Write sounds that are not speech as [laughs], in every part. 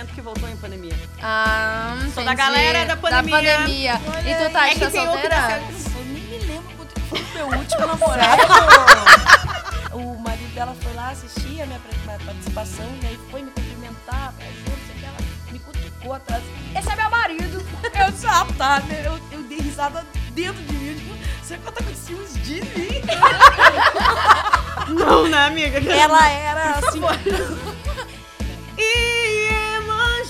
evento que voltou em pandemia. Ah, Sou da galera da pandemia. Da pandemia. E tu tá, É tá que tem que solteira? Eu nem me lembro quando que foi o meu último [laughs] namorado. o marido dela foi lá assistir a minha participação e aí foi me cumprimentar, sei que, ela me cutucou atrás. Esse é meu marido! Eu disse, ah, tá, né? Eu, eu dei risada dentro de mim. Que ela tá com ciúmes de mim? Não, né, amiga? Ela era assim. [laughs]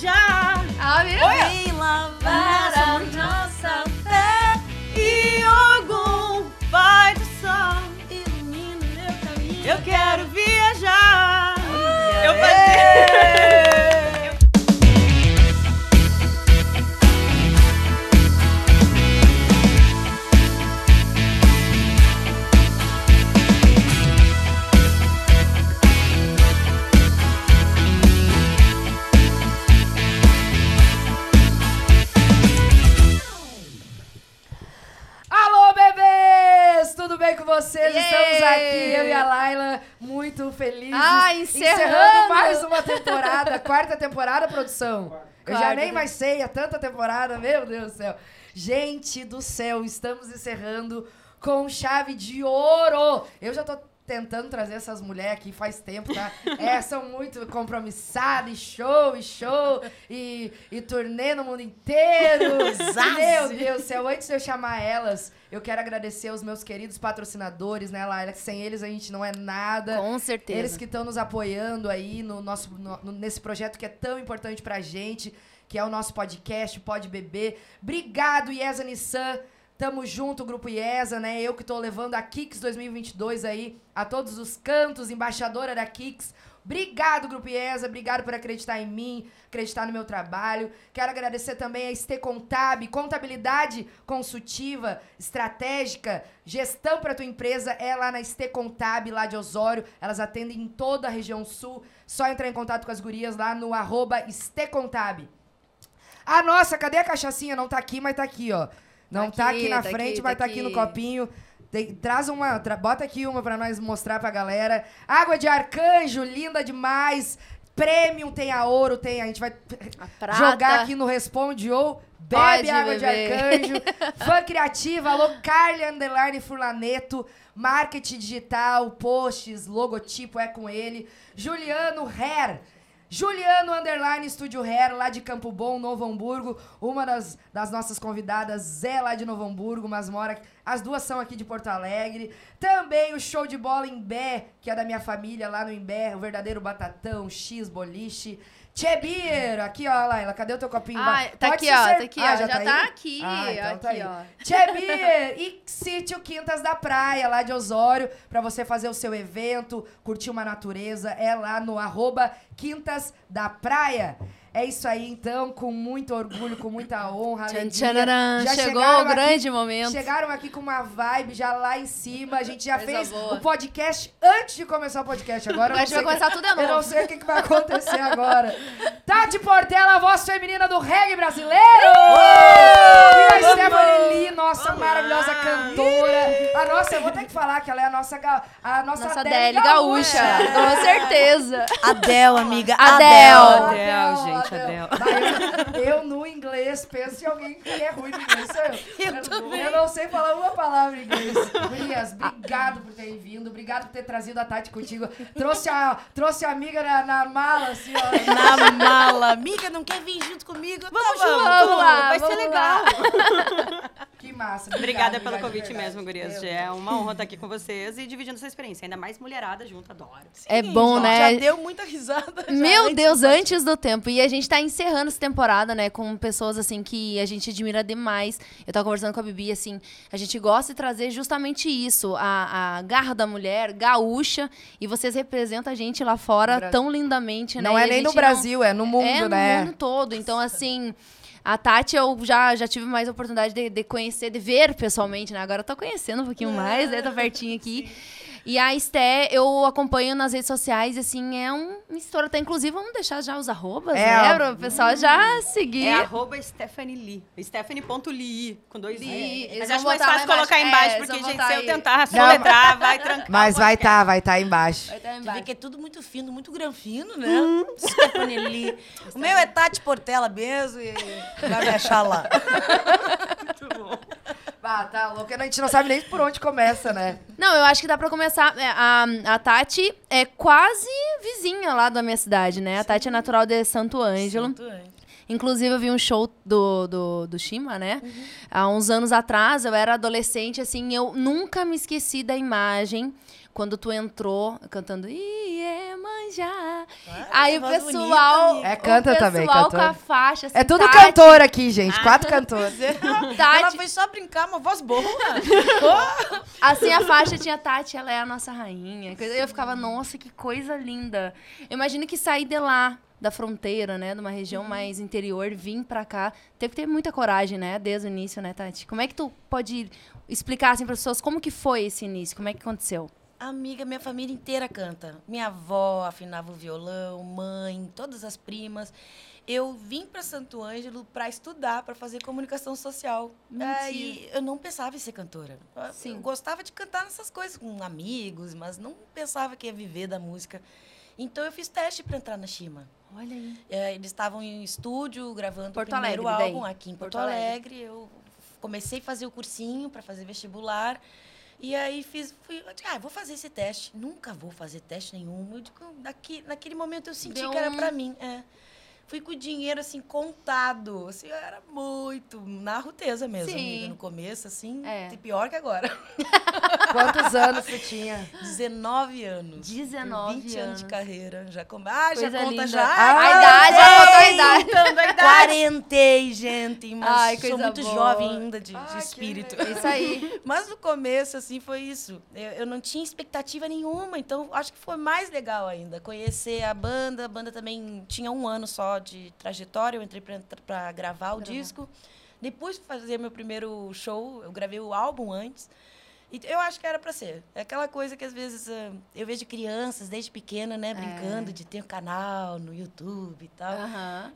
Iemanjá Ah, vira. Vem lavar a nossa fé, e Ogum, pai do sol. ilumina meu caminho. Eu quero viajar. Vocês? Yay! Estamos aqui, eu e a Laila, muito felizes. Ah, encerrando! mais uma [laughs] temporada, quarta temporada, produção. Eu já Quarta nem mais sei, é tanta temporada, meu Deus do céu. Gente do céu, estamos encerrando com chave de ouro. Eu já tô tentando trazer essas mulheres aqui faz tempo, tá? [laughs] É, são muito compromissadas, e show, e show, e, e turnê no mundo inteiro. [laughs] Meu Deus do céu, antes de eu chamar elas, eu quero agradecer aos meus queridos patrocinadores, né, Laila? Sem eles a gente não é nada. Com certeza. Eles que estão nos apoiando aí no nosso, no- nesse projeto que é tão importante pra gente, que é o nosso podcast, Pode Beber. Obrigado, IESA Nissan. Tamo junto, Grupo IESA, né? Eu que tô levando a Kicks 2022 aí a todos os cantos, embaixadora da Kicks. Obrigado, Grupo IESA. Obrigado por acreditar em mim, acreditar no meu trabalho. Quero agradecer também a ST Contab, contabilidade consultiva, estratégica, gestão para tua empresa é lá na ST Contab, lá de Osório. Elas atendem em toda a região sul. Só entrar em contato com as gurias lá no arroba ST Contab. Ah, nossa, cadê a cachaçinha? Não tá aqui, mas tá aqui, ó. Não tá Tá aqui, aqui, na tá frente, aqui, mas tá tá aqui no aqui. copinho. Tem- traz uma, tra- bota aqui uma pra nós mostrar pra galera. Água de arcanjo, linda demais. Premium tem a ouro, tem. A gente vai A jogar aqui no Responde ou bebe Pode água de beber. arcanjo. [laughs] Fã criativa, alô Carly Underline Furlaneto. Marketing digital, posts, logotipo é com ele. Juliano Hair. Juliano Underline Estúdio Hair, lá de Campo Bom, Novo Hamburgo. Uma das, das nossas convidadas é lá de Novo Hamburgo, mas mora. As duas são aqui de Porto Alegre. Também o show de bola em Bé, que é da minha família lá no Imbé, o verdadeiro batatão, X, boliche. Tchebir, aqui ó, Laila, cadê o teu copinho? Ah, tá Pode aqui, ó, ser- tá aqui, Ah, ó. Já, aí? tá aqui, Ah, então aqui, tá aí. ó. Tchebir e Sítio Quintas da Praia, lá de Osório, pra você fazer o seu evento, curtir uma natureza, é lá no arroba Quintas da Praia. É isso aí, então, com muito orgulho, com muita honra, Tchan, Já chegou chegaram o aqui- grande momento. Chegaram aqui com uma vibe já lá em cima. A gente já Coisa fez boa. o podcast antes de começar o podcast. Agora a gente vai começar tudo de eu não novo. sei o que, que vai acontecer agora. [laughs] Tati Portela, a voz feminina do reggae brasileiro! E a Stephanie Lee, nossa maravilhosa cantora. A nossa, eu vou ter que falar que ela é a nossa, a nossa, Nossa Adele Adele Gaúcha, com certeza. Adel, amiga. Adel. Adel, gente, Adel. Bah, eu, eu no inglês penso em alguém que é ruim no inglês, sou eu. Eu também. Eu não sei falar uma palavra em inglês. Gurias, obrigado por terem vindo, obrigado por ter trazido a Tati contigo. Trouxe a, trouxe a amiga na, na mala, assim, ó. Na mala. Amiga, não quer vir junto comigo? Vamos junto. Vamos lá, Vai ser vamos legal. Que massa. Obrigada obrigado, pelo convite verdade. mesmo, gurias. Meu É uma honra estar aqui com vocês e dividindo essa experiência. Ainda mais mulherada junto, adoro. É bom, já né? Já deu muita risada. já Meu antes Deus, antes do tempo. E a gente tá encerrando essa temporada, né, com pessoas, assim, que a gente admira demais. Eu tava conversando com a Bibi, assim, a gente gosta de trazer justamente isso, a, a garra da mulher, gaúcha, e vocês representam a gente lá fora tão lindamente, né? Não é nem no gente não- Brasil, é no mundo, é né? no mundo todo. Então, assim, a Tati eu já, já tive mais oportunidade de, de conhecer, de ver pessoalmente, né? Agora eu tô conhecendo um pouquinho mais, né? Tá pertinho aqui. E a Esté, eu acompanho nas redes sociais, assim, é um estouro. Tá, inclusive, vamos deixar já os arrobas, É, né? ó. Para o pessoal já seguir. É arroba Stephanie Lee. Stephanie.lee, com dois Lee. i. Eles Mas acho mais fácil colocar embaixo. embaixo, É, porque, gente, se eu aí. tentar soletrar, vai trancar. Mas vai estar, vai estar embaixo. Vai estar vê embaixo. que é tudo muito fino, muito granfino, né? Stephanie Lee. O meu é Tati Portela mesmo e vai me achar lá. [laughs] Ah, tá louco. A gente não sabe nem por onde começa, né? Não, eu acho que dá pra começar. é, A, a Tati é quase vizinha lá da minha cidade, né? A Tati é natural de Santo Ângelo. Santo Anjo. Inclusive, eu vi um show do, do, do Shima, né? Há uns anos atrás, eu era adolescente, assim, eu nunca me esqueci da imagem quando tu entrou cantando Iemanjá. Aí o pessoal. bonita. É, canta o também, pessoal com a faixa. Assim, É tudo Tati, cantor aqui, gente. Quatro cantores. [laughs] Ela Tati, foi só brincar, uma voz [laughs] boa. Assim, a faixa tinha Tati, ela é a nossa rainha. Eu ficava, nossa, que coisa linda. Eu imagino que sair de lá, da fronteira, né? De uma região mais interior, vir pra cá, teve que ter muita coragem, né? Desde o início, né, Tati? Como é que tu pode explicar, assim, para as pessoas como que foi esse início? Como é que aconteceu? Amiga, minha família inteira canta. Minha avó afinava o violão, mãe, todas as primas. Eu vim para Santo Ângelo para estudar, para fazer comunicação social. Aí eu não pensava em ser cantora. Sim. Eu gostava de cantar nessas coisas com amigos, mas não pensava que ia viver da música. Então eu fiz teste para entrar na Shima. Olha aí. É, eles estavam em estúdio gravando Porto o primeiro Alegre, daí. álbum aqui em Porto, Porto Alegre. Alegre. Eu comecei a fazer o cursinho para fazer vestibular. E aí fiz, fui, ah, vou fazer esse teste. Nunca vou fazer teste nenhum. Eu digo, daqui, naquele momento eu senti Deu que era um- para mim. É. Fui com o dinheiro assim contado, assim, eu era muito na ruteza mesmo, Sim. amiga, no começo assim, É. pior que agora. [laughs] Quantos anos você tinha? 19 anos. 19 20 anos de anos. carreira. Já com... Ah, já Coisa conta linda. já. a Ai, idade, já botou a idade. Quarentei, gente, mas Ai, sou muito boa. jovem ainda de, de Ai, que espírito. legal. Isso aí. [laughs] Mas no começo, assim, foi isso. Eu, eu não tinha expectativa nenhuma, então acho que foi mais legal ainda. Conhecer a banda. A banda também tinha um ano só de trajetória. Eu entrei para gravar o disco. Depois de fazer meu primeiro show, eu gravei o álbum antes. E eu acho que era para ser. É aquela coisa que às vezes ah, eu vejo crianças desde pequena, né, brincando de ter um canal no YouTube e tal.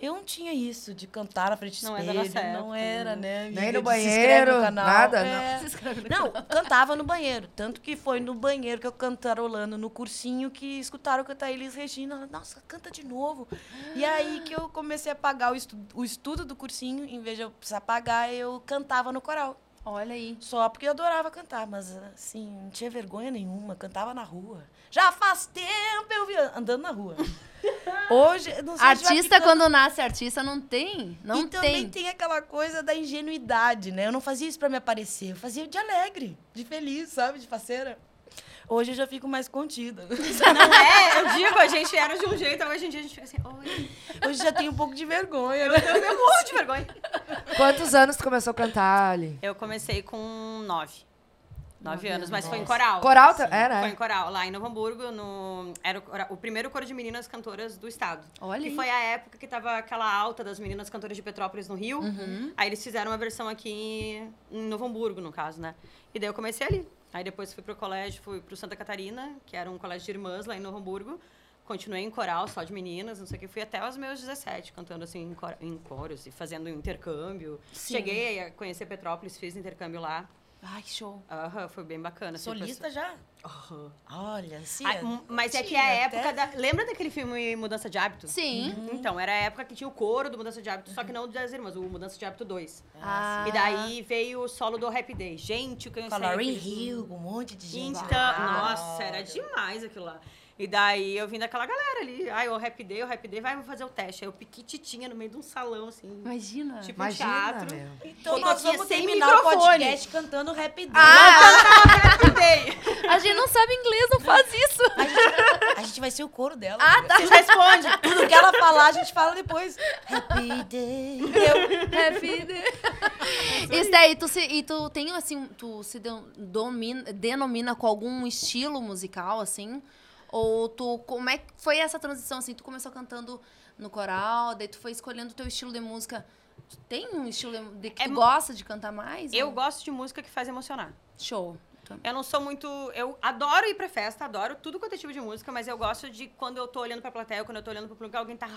Eu não tinha isso de cantar na frente do Não é da espelho. nossa não época, era, né? Nem no banheiro, no canal. nada, É. Não, [laughs] cantava no banheiro. Tanto que foi no banheiro que eu cantarolando no cursinho que escutaram cantar Elis Regina. Nossa, canta de novo. E aí que eu comecei a pagar o, estu o estudo do cursinho. Em vez de eu precisar pagar, eu cantava no coral. Olha aí. Só porque eu adorava cantar, mas assim, não tinha vergonha nenhuma, cantava na rua. Já faz tempo eu vi andando na rua. [laughs] Hoje, não sei, Artista, ficando- quando nasce artista, não tem. Não e também tem. tem aquela coisa da ingenuidade, né? Eu não fazia isso pra me aparecer, eu fazia de alegre, de feliz, sabe? De faceira. Hoje eu já fico mais contida. [laughs] Não é, eu digo, a gente era de um jeito, hoje em dia a gente fica assim, oi, Hoje já tenho um pouco de vergonha, né? eu tenho morro de vergonha. Quantos anos tu começou a cantar ali? Eu comecei com nove. Nove anos, mas foi em Nossa. coral. Coral era, Foi é? em coral, lá em Novo Hamburgo, no, era o, o primeiro coro de meninas cantoras do estado. Olha Que aí. foi a época que tava aquela alta das meninas cantoras de Petrópolis no Rio. Uhum. Aí eles fizeram uma versão aqui em Novo Hamburgo, no caso, né? E daí eu comecei ali. Aí depois fui pro colégio, fui pro Santa Catarina, que era um colégio de irmãs lá em Novo Hamburgo. Continuei em coral, só de meninas, não sei o que. Fui até os meus 17, cantando assim em, cor- em coros e fazendo intercâmbio. Sim. Cheguei a conhecer Petrópolis, fiz intercâmbio lá. Ai, show. Aham, foi bem bacana. assim, Solista já? Aham. Olha, sim. Ah, mas é que é a tinha época até- da... Lembra daquele filme Mudança de Hábito? Sim. Então, era a época que tinha o coro do Mudança de Hábito, só que não das irmãs, o Mudança de Hábito 2. Ah. E daí veio o solo do Happy Day. Gente, o que eu aqueles- Hill, um monte de gente. Então, Ah, nossa, era demais aquilo lá. E daí eu vim daquela galera ali. Ai, o Happy Day, o Happy Day, vai, vou fazer o teste. Aí eu piquititinha no meio de um salão, assim. Imagina. Tipo Imagina, teatro. meu. Então E nós vamos sem terminar o microfone. podcast cantando Happy Day. Ah, Happy Day! [laughs] a gente não sabe inglês, não faz isso. A gente, a gente vai ser o coro dela. Ah, tá. Vocês respondem. Tudo que ela falar, a gente fala depois. Happy Day. Eu, Happy day. Isso daí, tu se, e tu tem, assim, tu se de- domina, denomina com algum estilo musical, assim? Ou tu, como é que foi essa transição, assim? Tu começou cantando no coral, daí tu foi escolhendo o teu estilo de música. Tu tem um estilo de, que É tu gosta de cantar mais? Eu ou- gosto de música que faz emocionar. Show. Eu não sou muito. Eu adoro ir pra festa, adoro tudo quanto é tipo de música, mas eu gosto de quando eu tô olhando pra plateia, quando eu tô olhando pro público, alguém tá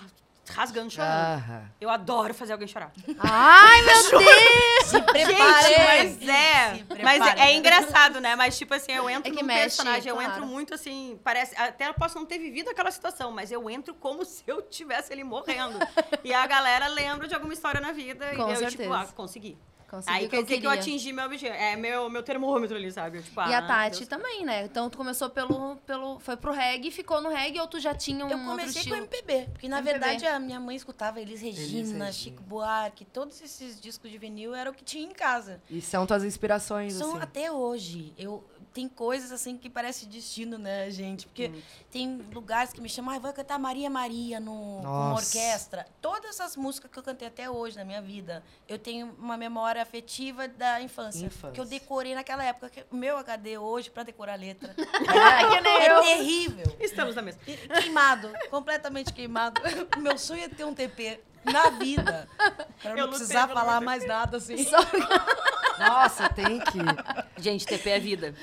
rasgando chorando. Aham. Eu adoro fazer alguém chorar. Ai, meu [laughs] Deus! Se prepare! Gente, mas é. Mas é, é engraçado, né? Mas, tipo assim, eu entro É que num mexe, personagem, eu claro. entro muito assim. Parece. Até eu posso não ter vivido aquela situação, mas eu entro como [laughs] se eu tivesse ali morrendo. e a galera lembra de alguma história na vida. Com e eu, tipo, certeza. ah, consegui. Consegui Aí o que eu, que eu atingi meu objetivo. É meu, meu termômetro ali, sabe? Tipo, E a ah, Tati Deus. também, né? Então tu começou pelo, pelo. Foi pro reggae, ficou no reggae ou tu já tinha um Eu outro comecei com estilo? MPB, porque na MPB. verdade a minha mãe escutava Elis Regina, Regina. Chico Buarque, todos esses discos de vinil era o que tinha em casa. E são tuas inspirações, São assim. até hoje. Eu tem coisas assim que parece destino, né, gente? Porque tem lugares que me chamam, ah, vai cantar Maria Maria no, com uma Nossa. orquestra. Todas as músicas que eu cantei até hoje na minha vida, eu tenho uma memória afetiva da infância, Infância. que eu decorei naquela época. Que o meu HD hoje para decorar a letra [laughs] é eu. terrível. Estamos na mesma. Queimado, completamente queimado. [laughs] Meu sonho é ter um TP na vida. Pra Eu não precisar falar mais nada, assim. [laughs] Nossa, tem que. Gente, TP é vida.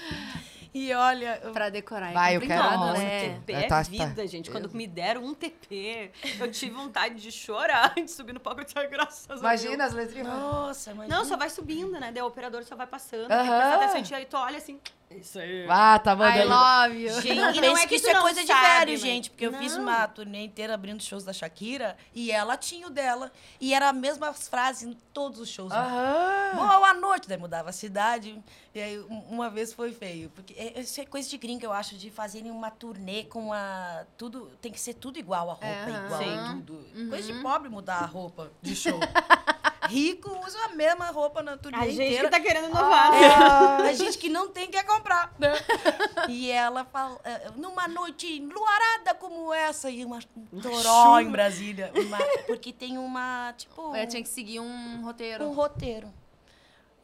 E olha, eu- Pra decorar. é Vai, eu quero muito. né? TP É, é tá- vida, tá. gente. Quando me deram um TP, eu tive vontade de chorar, de subir no palco e dizer graças a Deus. Imagina as letrinhas. nossa, imagina. Não, só vai subindo, né? Daí o operador só vai passando. Atenção, e aí tu olha assim. Isso aí. Ah, tá I mandando. love you. Gente, Não e não é que, isso é não coisa de sabe, velho, mas- gente. Porque eu fiz Não. uma turnê inteira abrindo shows da Shakira e ela tinha o dela. E era as mesmas frases em todos os shows. Aham. Boa noite, daí mudava a cidade. E aí, um- uma vez foi feio. Porque é- isso é coisa de gringa, eu acho, de fazerem uma turnê com a. Tudo. Tem que ser tudo igual, a roupa Aham. igual, Sim. tudo. Coisa de pobre mudar a roupa de show. [laughs] Rico usa a mesma roupa na turnê A gente inteira. que tá querendo inovar. É, a [laughs] gente que não tem quer comprar, né? E ela fala, é, numa noite enluarada como essa, e uma um toró em Brasília. uma- porque tem uma, tipo, Eu tinha que seguir um roteiro. um roteiro.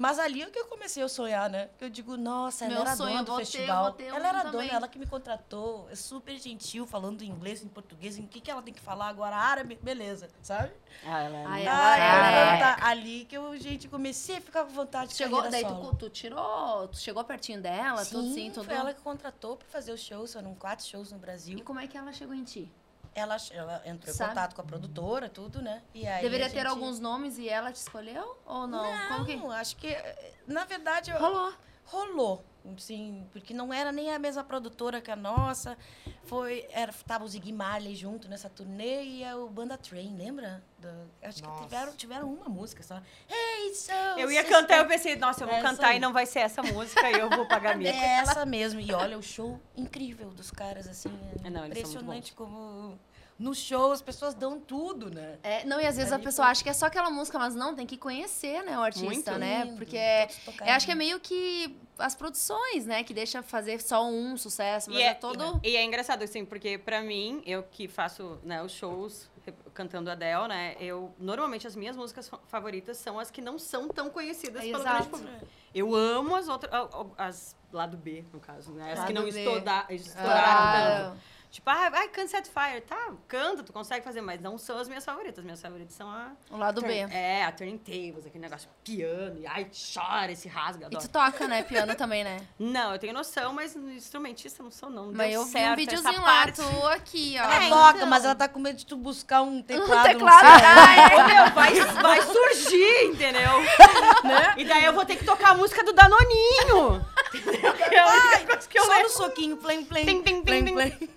Mas ali é que eu comecei a sonhar, né? Eu digo, nossa, ela Meu era sonho, dona do ter, festival. vou ter ela um era também. dona, ela que me contratou. É super gentil, falando inglês, em português. Em que, que ela tem que falar agora? Árabe? Beleza, sabe? Ah, ela é Ai, ela- Ah, ela ela é- tá ali que eu, gente, comecei a ficar com vontade de Chegou, daí tu, tu tirou, tu chegou pertinho dela, tudo Sim, sim, tudo. foi ela que contratou pra fazer os shows, foram quatro shows no Brasil. E como é que ela chegou em ti? Ela, ela entrou em Sabe? contato com a produtora, tudo, né? E aí Deveria a ter gente- alguns nomes e ela te escolheu? Ou não? Como que... Não, acho que, eh, na verdade, eu- Rolou. rolou. Sim, porque não era nem a mesma produtora que a nossa. Foi, era, tava o Ziggy Marley junto nessa turnê e o Banda Train, lembra? Da- acho Nossa. que tiveram, tiveram uma música só. Hey, so Eu ia sister. cantar, eu pensei, nossa, eu vou É, cantar aí. e não vai ser essa música e eu vou pagar mico. É essa mesmo. E olha, o show incrível dos caras, assim. É É, não, eles são muito impressionante como no show as pessoas dão tudo, né? É, não, e às vezes a Ali pessoa foi- acha que é só aquela música, mas não, tem que conhecer, né, o artista, Muito né? lindo, Porque todos eu acho que é meio que as produções, né, que deixa fazer só um sucesso, mas E é, é, todo... e é engraçado, assim, porque pra mim, eu que faço né, os shows cantando Adele, né? Eu, normalmente, as minhas músicas fa- favoritas são as que não são tão conhecidas pelo grande público. Eu amo as outras, as lado B, no caso, né? As que Lado não B. estoura- estouraram Ah, tanto. Tipo, ah, ai, can't set fire. Tá, canta, tu consegue fazer, mas não são as minhas favoritas. Minhas favoritas são a... o lado B. Turn- É, a Turning Tables, aquele negócio piano, e ai, chora, esse rasga, E tu toca, né, piano também, né? [laughs] Não, eu tenho noção, mas instrumentista não sou, não. Mas deu eu vi um certo videozinho lá, parte. tu aqui, ó. Ela É, toca, então. mas ela tá com medo de tu buscar um [laughs] teclado. no teclado. céu. Ah, é. Meu, vai, vai surgir, entendeu? [laughs] né? E daí eu vou ter que tocar a música do Danoninho. Entendeu? Que é a única coisa que eu Só lembro. no soquinho, plém, plém, Tim, tim, plém, tim. plém.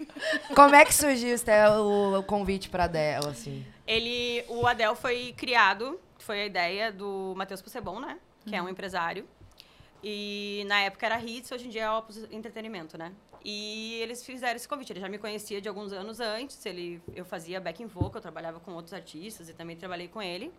Como é que surgiu o, o convite pra dela, assim? Ele, o Adel foi criado, foi a ideia do Matheus Possebon, né? Que é um empresário. E na época era Hits, hoje em dia é Opus Entretenimento, né? E eles fizeram esse convite. Ele já me conhecia de alguns anos antes. Ele, eu fazia backing vocal, eu trabalhava com outros artistas e também trabalhei com ele.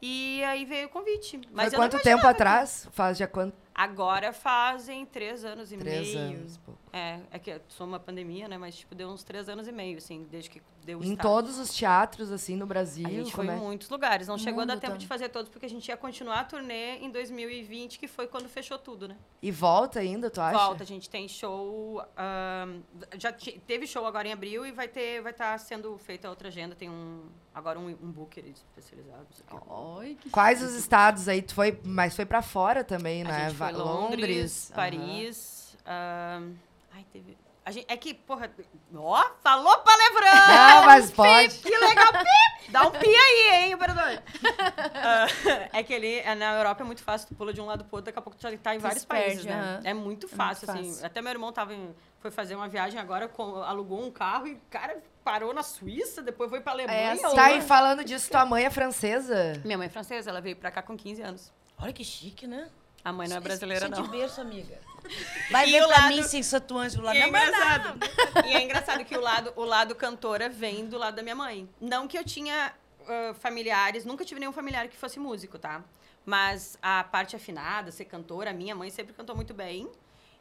E aí veio o convite. Mas Foi quanto tempo atrás? Faz já quanto? Agora fazem três anos e Três meio. anos. pô. É, é que sou uma pandemia, né? Mas, tipo, deu uns três anos e meio, assim, desde que deu o Em start. todos os teatros, assim, no Brasil. A gente foi como em é? muitos lugares. Não chegou a dar tempo de fazer todos, porque a gente ia continuar a turnê em 2020, que foi quando fechou tudo, né? E volta ainda, tu acha? Volta, a gente tem show. ahn, já teve show agora em abril e vai ter, vai estar sendo feita outra agenda. Tem um. Agora um, um booker especializado. não sei o quê. Oi, que Quais os estados aí? Tu foi, mas foi pra fora também, A né? Foi Londres, Londres. Paris. ahn, ai, teve. A gente, é que, porra. Ó, falou palavrão! [laughs] Não, mas pode. Que legal, pi! Dá um pi aí, hein, operador? [laughs] Ah, é que ali, é, na Europa é muito fácil, tu pula de um lado pro outro, daqui a pouco tu já tá em Tu vários perde, países, né? aham. É muito muito fácil, assim. fácil. Até meu irmão tava em- foi fazer uma viagem agora, com- alugou um carro e, cara, parou na Suíça, depois foi pra Alemanha. assim. Tá aí falando disso, tua mãe é francesa? Minha mãe é francesa, ela veio pra cá com 15 anos. Olha que chique, né? A mãe não é brasileira, Isso é não. de berço, amiga. [laughs] Vai E ver pra lado- mim sem satuante do lado E é engraçado. E é engraçado que o lado, o lado cantora vem do lado da minha mãe. Não que eu tinha ah, familiares, nunca tive nenhum familiar que fosse músico, tá? Mas a parte afinada, ser cantora, a minha mãe sempre cantou muito bem.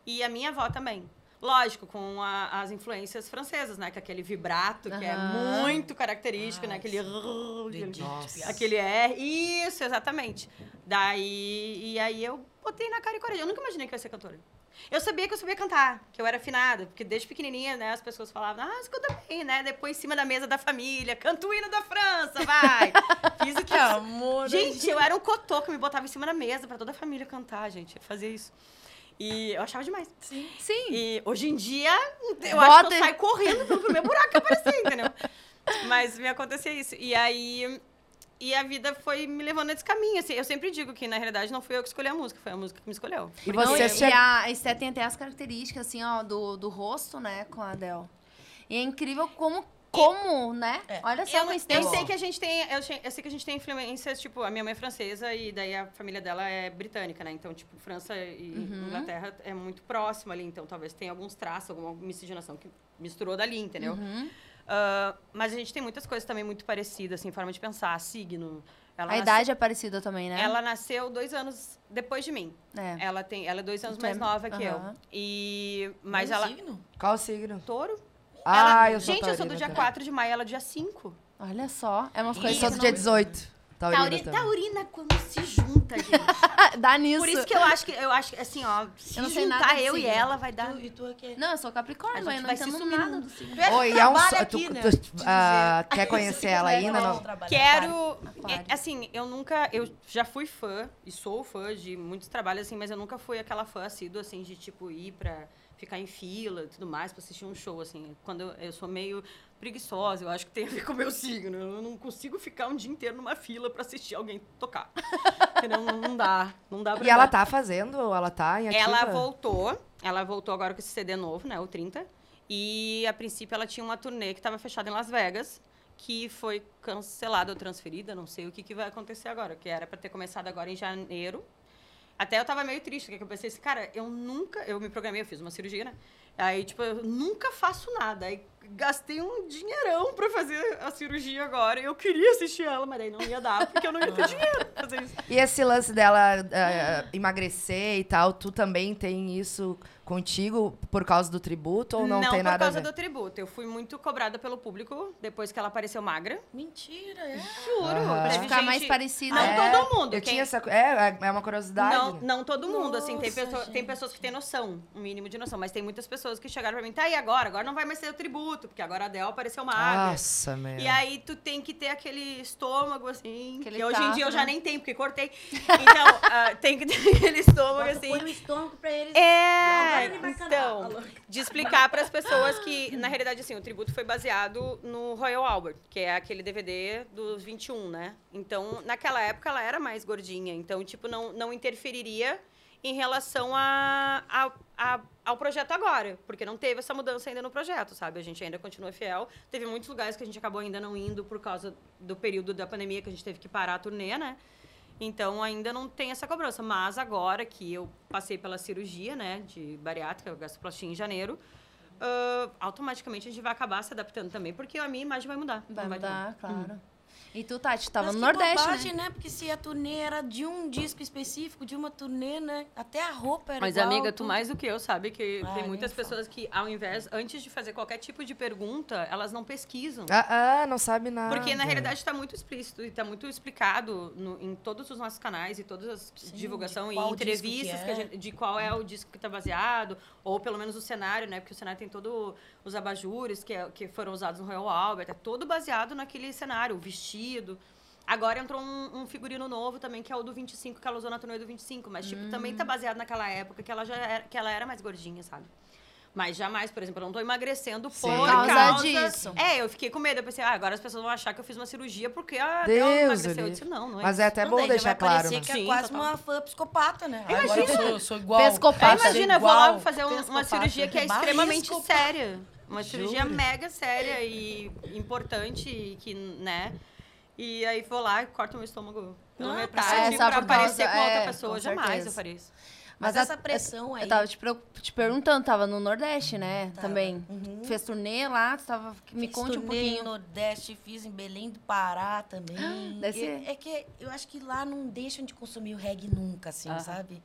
E a minha avó também. Lógico, com a- as influências francesas, né? Que é aquele vibrato, que é Aham. muito característico, né? Aquele... Do aquele- Nossa. Aquele R. Isso, exatamente. Daí. E aí eu botei na cara e coragem. Eu nunca imaginei que eu ia ser cantora. Eu sabia que eu sabia cantar, que eu era afinada, porque desde pequenininha, né, as pessoas falavam, ah, escuta bem, né? Depois em cima da mesa da família, canta o hino da França, vai! [laughs] Fiz o que Que amor. Gente, eu era um cotô que me botava em cima da mesa pra toda a família cantar, gente. Eu fazia isso. E eu achava demais. Sim. Sim. E hoje em dia, eu Bota- acho que eu saio correndo pelo primeiro buraco que aparecer, entendeu? Mas me acontecia isso. E aí. E a vida foi me levando nesse caminho, assim. Eu sempre digo que, na realidade, não fui eu que escolhi a música, foi a música que me escolheu. E você e a Esté tem até as características, assim, ó, do, do rosto, né, com a Adele. E é incrível como, como, né? É. Olha só Eu, eu sei que a gente tem. Eu, sei- eu sei que a gente tem influências, tipo, a minha mãe é francesa e daí a família dela é britânica, né? Então, tipo, França e Uhum. Inglaterra é muito próximo ali, então talvez tenha alguns traços, alguma miscigenação que misturou dali, entendeu? Uhum. Ah, mas a gente tem muitas coisas também muito parecidas, assim, forma de pensar, signo. Ela A nasceu- idade é parecida também, né? Ela nasceu dois anos depois de mim. É. Ela tem, ela é dois anos mais nova que eu. E mas Meu ela signo? Qual o signo? touro. Ah,Ela- eu sou Gente, eu sou do taurina dia também. 4 de maio, ela é do dia 5. Olha só, é umas Eu coisas sou do não- dia 18. Taurina Tauri, também. taurina quando se junta, gente. [laughs] Dá nisso. Por isso que eu acho que eu acho que assim, ó, se Eu não sei juntar de eu e signo. ela vai dar Tu, e tu aqui? Não, eu sou Capricórnio, A mas gente eu não vai se entendo sumir nada do signo. Oi, é um Trabalha so... aqui, tu, né? tu- Te ah, quer [laughs] conhecer ela É, ainda? não. Quero. Aquário. é, assim, eu nunca. Eu já fui fã e sou fã de muitos trabalhos, assim, mas eu nunca fui aquela fã assídua, assim, de tipo ir pra ficar em fila e tudo mais pra assistir um show, assim. Quando eu, eu sou meio preguiçosa, eu acho que tem a ver [laughs] com o meu signo. Eu não consigo ficar um dia inteiro numa fila pra assistir alguém tocar. [laughs] Não, não dá. Não dá pra E ela tá fazendo? Ela tá em ativa? Ela voltou. Ela voltou agora com esse CD novo, né? O 30. E, a princípio, ela tinha uma turnê que estava fechada em Las Vegas, que foi cancelada ou transferida. Não sei o que, que vai acontecer agora, que era para ter começado agora em janeiro. Até eu tava meio triste, porque eu pensei assim, cara, eu nunca... Eu me programei, eu fiz uma cirurgia, né? Aí, tipo, eu nunca faço nada. Aí gastei um dinheirão pra fazer a cirurgia agora. E eu queria assistir ela, mas daí não ia dar, porque eu não ia ter dinheiro pra fazer isso. E esse lance dela ah, emagrecer e tal, tu também tem isso contigo por causa do tributo ou não, tem por nada causa a ver? do tributo. Eu fui muito cobrada pelo público depois que ela apareceu magra. Mentira, é. Juro. Aham. Pra ficar gente- mais parecida. Não É, todo mundo. Eu quem- tinha essa... É, é uma curiosidade. Não, não todo mundo, assim, tem, Nossa, pessoa- tem pessoas que têm noção, um mínimo de noção, mas tem muitas pessoas que chegaram pra mim, tá aí agora, agora não vai mais ser o tributo, porque agora a Del apareceu magra. Nossa, meu. E aí tu tem que ter aquele estômago, assim, Aquele que hoje em tato, dia eu já né? nem tenho, porque cortei. Então, [laughs] ah, tem que ter aquele estômago, assim. Põe o estômago pra eles. É, Não, vai então, canal. de explicar para as pessoas que, na realidade, assim, o tributo foi baseado no Royal Albert, que é aquele DVD dos 21, né? Então, naquela época, ela era mais gordinha, então, tipo, não, não interferiria em relação a, a, a- ao projeto agora, porque não teve essa mudança ainda no projeto, sabe? A gente ainda continua fiel. Teve muitos lugares que a gente acabou ainda não indo por causa do período da pandemia, que a gente teve que parar a turnê, né? Então ainda não tem essa cobrança. Mas agora que eu passei pela cirurgia, né, de bariátrica, gastroplastia em janeiro, ah, automaticamente a gente vai acabar se adaptando também, porque a minha imagem vai mudar. Vai não mudar, claro. E tu, Tati, tava Mas no que Nordeste, bobagem, né? né? Porque se a turnê era de um disco específico, de uma turnê, né? Até a roupa era Mas, igual. amiga, tu tudo. mais do que eu sabe que Ah, tem muitas fala. pessoas que, ao invés, antes de fazer qualquer tipo de pergunta, elas não pesquisam. Ah, ah, não sabe nada. Porque, na realidade, está muito explícito e está muito explicado no- em todos os nossos canais e todas as Sim, divulgação e que entrevistas que a é. gente- de qual é o disco que está baseado, ou pelo menos o cenário, né? Porque o cenário tem todos os abajures que, é- que foram usados no Royal Albert, é todo baseado naquele cenário, o vestido. Agora entrou um, um figurino novo também, que é o do 25, que ela usou na turnê do 25. Mas, tipo, também tá baseado naquela época que ela já era, que ela era mais gordinha, sabe? Mas jamais, por exemplo, eu não tô emagrecendo por Sim. Causa causa... disso. É, eu fiquei com medo. Eu pensei, ah, agora as pessoas vão achar que eu fiz uma cirurgia porque ah, Deus ela emagreceu. Eu disse, não, não é Mas é até Não, bom deixar claro. né? que é Sim, quase total. uma fã psicopata, né? Imagina. Agora eu sou, sou igual. Pescopata. Imagina, eu vou lá fazer um- uma cirurgia que é extremamente pescopata. séria. Uma cirurgia mega séria e importante, e que, né? E aí vou lá e corto meu estômago pela Não, metade é, só pra por causa- parecer com outra é, pessoa. com Jamais certeza. eu faria isso. Mas a- essa pressão aí... Eu tava te, te perguntando, tava no Nordeste, né? Tava. Também. Uhum. Fez turnê lá, tu tava. Me Fiz conte um turnê pouquinho. no Nordeste, fiz em Belém do Pará também. deve é, ser. é que eu acho que lá não deixam de consumir o reggae nunca, assim, Aham. sabe?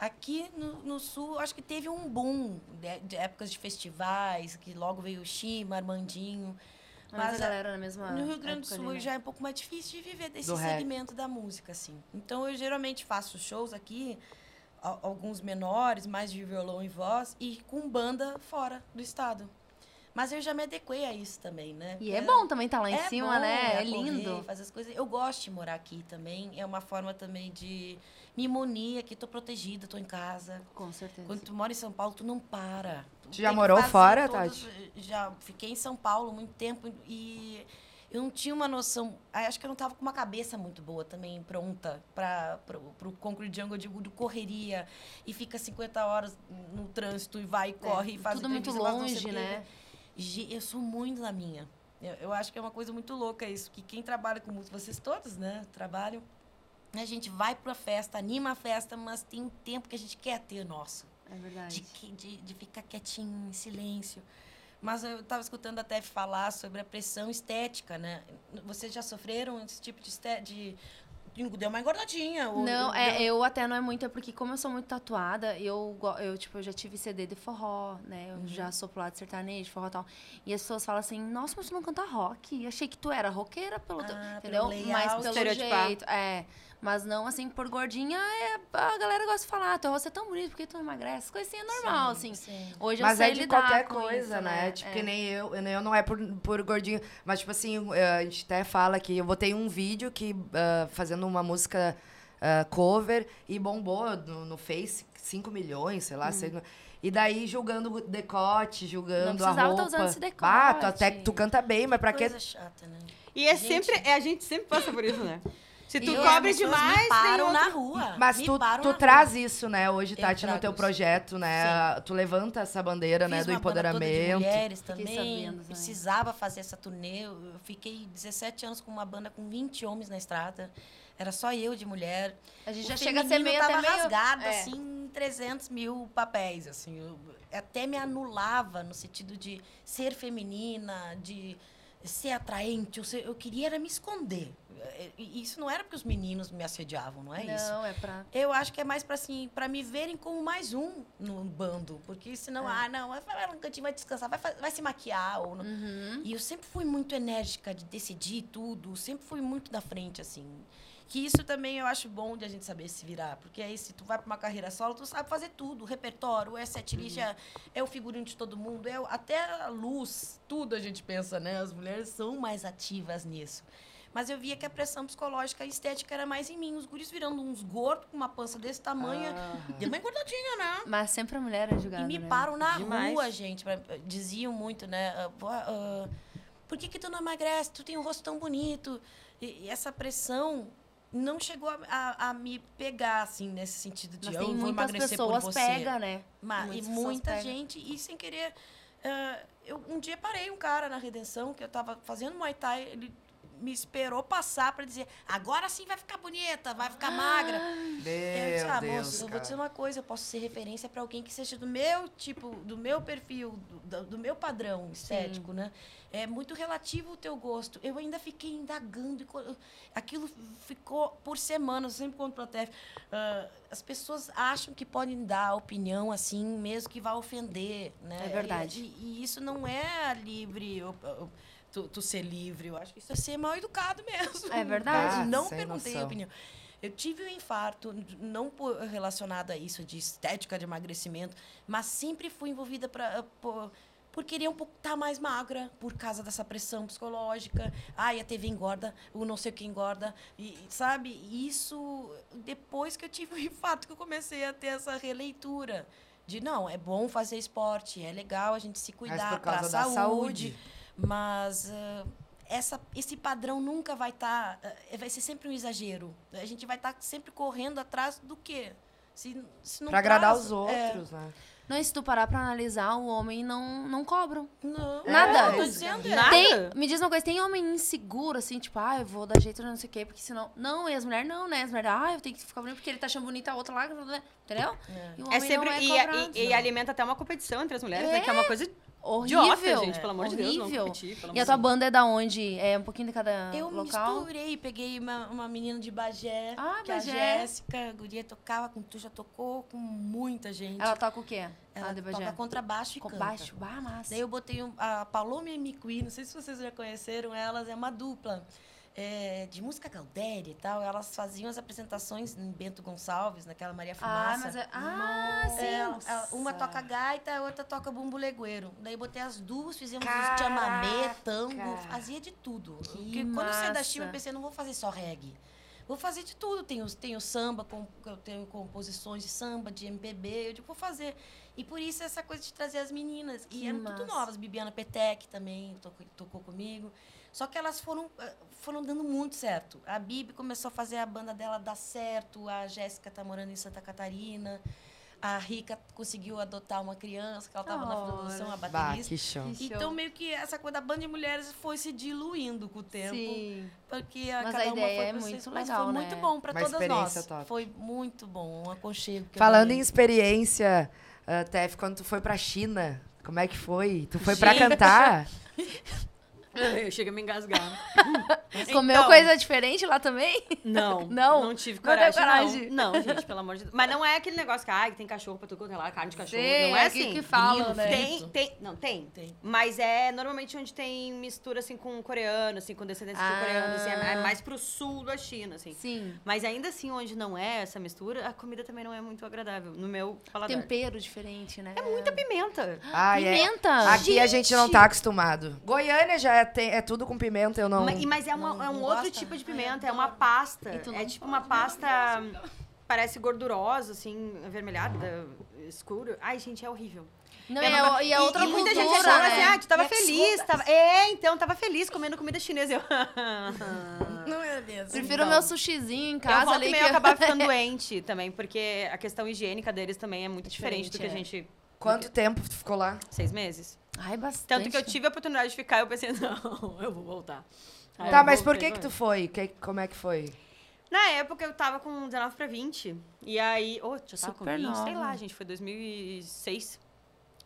Aqui no, no Sul, acho que teve um boom de, de épocas de festivais, que logo veio o Shima, Armandinho. Mas, a Mas galera na mesma. No Rio Grande do Sul né? já é um pouco mais difícil de viver desse Do segmento da música, assim. Então eu geralmente faço shows aqui, a- alguns menores, mais de violão e voz, e com banda fora do estado. Mas eu já me adequei a isso também, né? E é bom também estar lá em é cima, bom, né? É correr, lindo. fazer as coisas. Eu gosto de morar aqui também. É uma forma também de me munir aqui. Tô protegida, tô em casa. Com certeza. Quando tu mora em São Paulo, tu não para. Tu já morou fora, todos- Tati? Já fiquei em São Paulo muito tempo e eu não tinha uma noção. Acho que eu não tava com uma cabeça muito boa também, pronta para o Concrete Jungle, eu digo, correria. E fica 50 horas no trânsito e vai e corre e faz É, Tudo muito longe, né? Eu sou muito na minha. Eu, eu acho que é uma coisa muito louca isso, que quem trabalha com música, vocês todos, né, trabalham, a gente vai pra festa, anima a festa, mas tem um tempo que a gente quer ter nosso, É verdade. de, de, de ficar quietinho, em silêncio. Mas eu estava escutando até falar sobre a pressão estética, né? Vocês já sofreram esse tipo de... este- de deu uma engordadinha. ou- Não, deu- é, eu até não é muito, é porque como eu sou muito tatuada, eu, eu, tipo, eu já tive CD de forró, né? Eu Uhum. já sou pro lado de sertanejo, forró e tal. E as pessoas falam assim, nossa, mas tu não canta rock. Eu achei que tu era roqueira pelo teu, Ah, entendeu? pelo mas pelo Estereotipar. jeito, é. Mas não, assim, por gordinha, é, a galera gosta de falar, teu rosto é tão bonito, por que tu não emagrece? As coisas assim é normal, Sim, assim. sim. Hoje Mas eu sei é de lidar qualquer com coisa, isso, né? Tipo, É. que nem eu, eu eu não é por, por gordinho. Mas, tipo assim, eh, a gente até fala que eu botei um vídeo que, ah, fazendo uma música ah, cover e bombou no, no Face 5 milhões, sei Hum. lá. sei lá. e daí julgando o decote, julgando a precisava roupa. tá usando esse Ah, tu decote. até que tu canta bem, mas pra quê? Coisa chata, né? E é Gente. sempre, é, a gente sempre passa por isso, né? Se tu E cobre demais, me param outro... na rua. Mas me tu, tu traz rua. isso, né, hoje, Eu Tati, no teu isso. projeto, né? Tu levanta essa bandeira, né, Fiz do toda de empoderamento. mulheres também. sabendo também. Precisava fazer essa turnê. Eu fiquei 17 anos com uma banda com 20 homens na estrada. Era só eu de mulher. A gente O já chega a ser meio até tava meio... rasgado, é. assim, em 300 mil papéis, assim. Eu- até me anulava no sentido de ser feminina, de ser atraente. Eu, ser- eu queria era me esconder. E Isso não era porque os meninos me assediavam, não é isso? Não, é pra... Eu acho que é mais para assim, para me verem como mais um no bando, porque senão, É. ah, não, vai vai no cantinho, vai descansar, vai, vai se maquiar ou não. Uhum. E eu sempre fui muito enérgica de decidir tudo, sempre fui muito na frente assim. Que isso também eu acho bom de a gente saber se virar, porque aí se tu vai para uma carreira solo, tu sabe fazer tudo, o repertório, é setlist, é, é o figurino de todo mundo, é o- até a luz, tudo a gente pensa, né? As mulheres são mais ativas nisso. Mas eu via que a pressão psicológica e estética era mais em mim. Os guris virando uns gordos com uma pança desse tamanho. Deu uma engordadinha, né? Mas sempre a mulher é julgada, E me né? param na Demais. rua, gente. pra- Diziam muito, né? ah, pô, ah, por que, que tu não emagrece? Tu tem um rosto tão bonito. E, e essa pressão não chegou a, a- a me pegar, assim, nesse sentido de Mas eu tem vou emagrecer pessoas por você. pega, né? Ma- e Muitas muita pegam. gente, e sem querer. ah, eu um dia parei um cara na redenção, que eu tava fazendo Muay Thai, ele me esperou passar para dizer: agora sim vai ficar bonita, vai ficar magra. Eu disse, Meu ah, Deus, moço, eu vou dizer uma coisa, eu posso ser referência para alguém que seja do meu tipo, do meu perfil, do, do meu padrão estético, né? É muito relativo o teu gosto. Eu ainda fiquei indagando. e Aquilo ficou por semanas, eu sempre conto pra Tef. ah, as pessoas acham que podem dar opinião assim, mesmo que vá ofender, né? É verdade. E, e isso não é livre, op- op- tu, tu ser livre. Eu acho que isso é ser mal educado [laughs] mesmo. É verdade. Ah, não perguntei a noção. opinião. Eu tive um infarto, não por- relacionado a isso, de estética, de emagrecimento, mas sempre fui envolvida pra, por, por querer um pouco estar mais magra, por causa dessa pressão psicológica. Ai, a TV engorda, o não sei o que engorda. E, sabe, isso depois que eu tive o infarto que eu comecei a ter essa releitura. De não, é bom fazer esporte, é legal a gente se cuidar por para causa a da saúde. mas ah, essa, esse padrão nunca vai estar. vai ser sempre um exagero. A gente vai estar sempre correndo atrás do quê? Se, se Pra agradar os é, outros, né? Não, e se tu parar pra analisar, o homem não, não cobram. não. Nada. É, tô dizendo, é. Nada. Tem, me diz uma coisa, tem homem inseguro, assim, tipo, ah, eu vou dar jeito não sei o quê, porque senão. Não, e as mulheres não, né? As mulheres, ah, eu tenho que ficar bonita porque ele tá achando bonita a outra lá, entendeu? E o homem É sempre. não é e, cobrado. e- e alimenta até uma competição entre as mulheres, né? Que é uma coisa Horrível. idiota, gente. Pelo amor de Deus, Horrível. não competir. Pelo E a tua de banda é da onde? É um pouquinho de cada Eu local? misturei, peguei uma, uma menina de Bagé, Ah, que Bagé. é a Jéssica, a guria tocava com tu, já tocou com muita gente. Ela toca o quê? Ela Ah, de Bagé. toca contrabaixo e Com canta. baixo, bah, massa. Daí eu botei um- a Paloma e a Miqui, não sei se vocês já conheceram elas, é uma dupla é, de música Galdéria e tal. Elas faziam as apresentações em Bento Gonçalves, naquela Maria Ah, Fumaça. mas é... Ah, sim. É, uma toca gaita, a outra toca bumbo legueiro. Daí botei as duas, fizemos Caraca! os chamamé, tango, fazia de tudo. Porque quando saí da. Chile, eu pensei, não vou fazer só reggae. Vou fazer de tudo. Tenho, tenho samba, com, eu tenho composições de samba, de MPB, eu digo, vou fazer. E por isso essa coisa de trazer as meninas. Que e eram massa. tudo novas. Bibiana Petec também tocou, tocou comigo. Só que elas foram, eh, foram dando muito certo. A Bibi começou a fazer a banda dela dar certo, a Jéssica tá morando em Santa Catarina. A Rica conseguiu adotar uma criança, que ela estava na Ora. produção, a Bah, baterista. que show. Que Então, show. meio que essa coisa da banda de mulheres foi se diluindo com o tempo. Sim. Porque a Mas cada a uma ideia foi é muito si, mas legal, foi né? muito bom para Uma todas experiência nós. top. Foi muito bom, um aconchego. que eu Falando em experiência, uh, Tef, quando tu foi pra China, como é que foi? Tu foi pra Gente. cantar? [laughs] [laughs] Eu chego a me engasgar. Comeu Então, coisa diferente lá também? Não, [laughs] Não? não tive Não teve coragem. coragem? Não. não, gente, pelo amor de Deus. Mas não é aquele negócio que, ai, tem cachorro pra tu quanto é lá, carne de cachorro. Sei, não é é assim. que falam, Grilo, né? Tem, tem, não, tem. Tem. Mas é normalmente onde tem mistura, assim, com coreano, assim, com descendência Ah. de coreano, assim, é é mais pro sul da China, assim. Sim. Mas ainda assim, onde não é essa mistura, a comida também não é muito agradável, no meu paladar. Tempero diferente, né? É muita pimenta. É. Pimenta. Aqui a gente não tá acostumado. Goiânia já é, tem- é tudo com pimenta, eu não... Ma- e- Mas é, uma- Não- é um não outro gosta? tipo de Ai, pimenta, é uma pasta. É não tipo uma pasta, parece gordurosa, assim, avermelhada, escuro. Ai, gente, é horrível. Não, É e, uma- é, e é outra e muita gente achando né? assim, ah, tu tava E feliz. Tava... É, então, tava feliz comendo comida chinesa. Eu, [laughs] Não é mesmo. Prefiro o Então. meu sushizinho em eu casa volto ali e que meio acabar [laughs] ficando doente também, porque a questão higiênica deles também é muito diferente, do que a Diferente, gente... Quanto tempo tu ficou lá? Seis meses. Ai, bastante. Tanto que eu tive a oportunidade de ficar, eu pensei, [laughs] não, eu vou voltar. Aí tá, mas por que que tu foi? Que- como é que foi? Na época eu tava com 19 pra 20. E aí. Oh, já tava Super com 20, sei nova. lá, gente, foi 2006.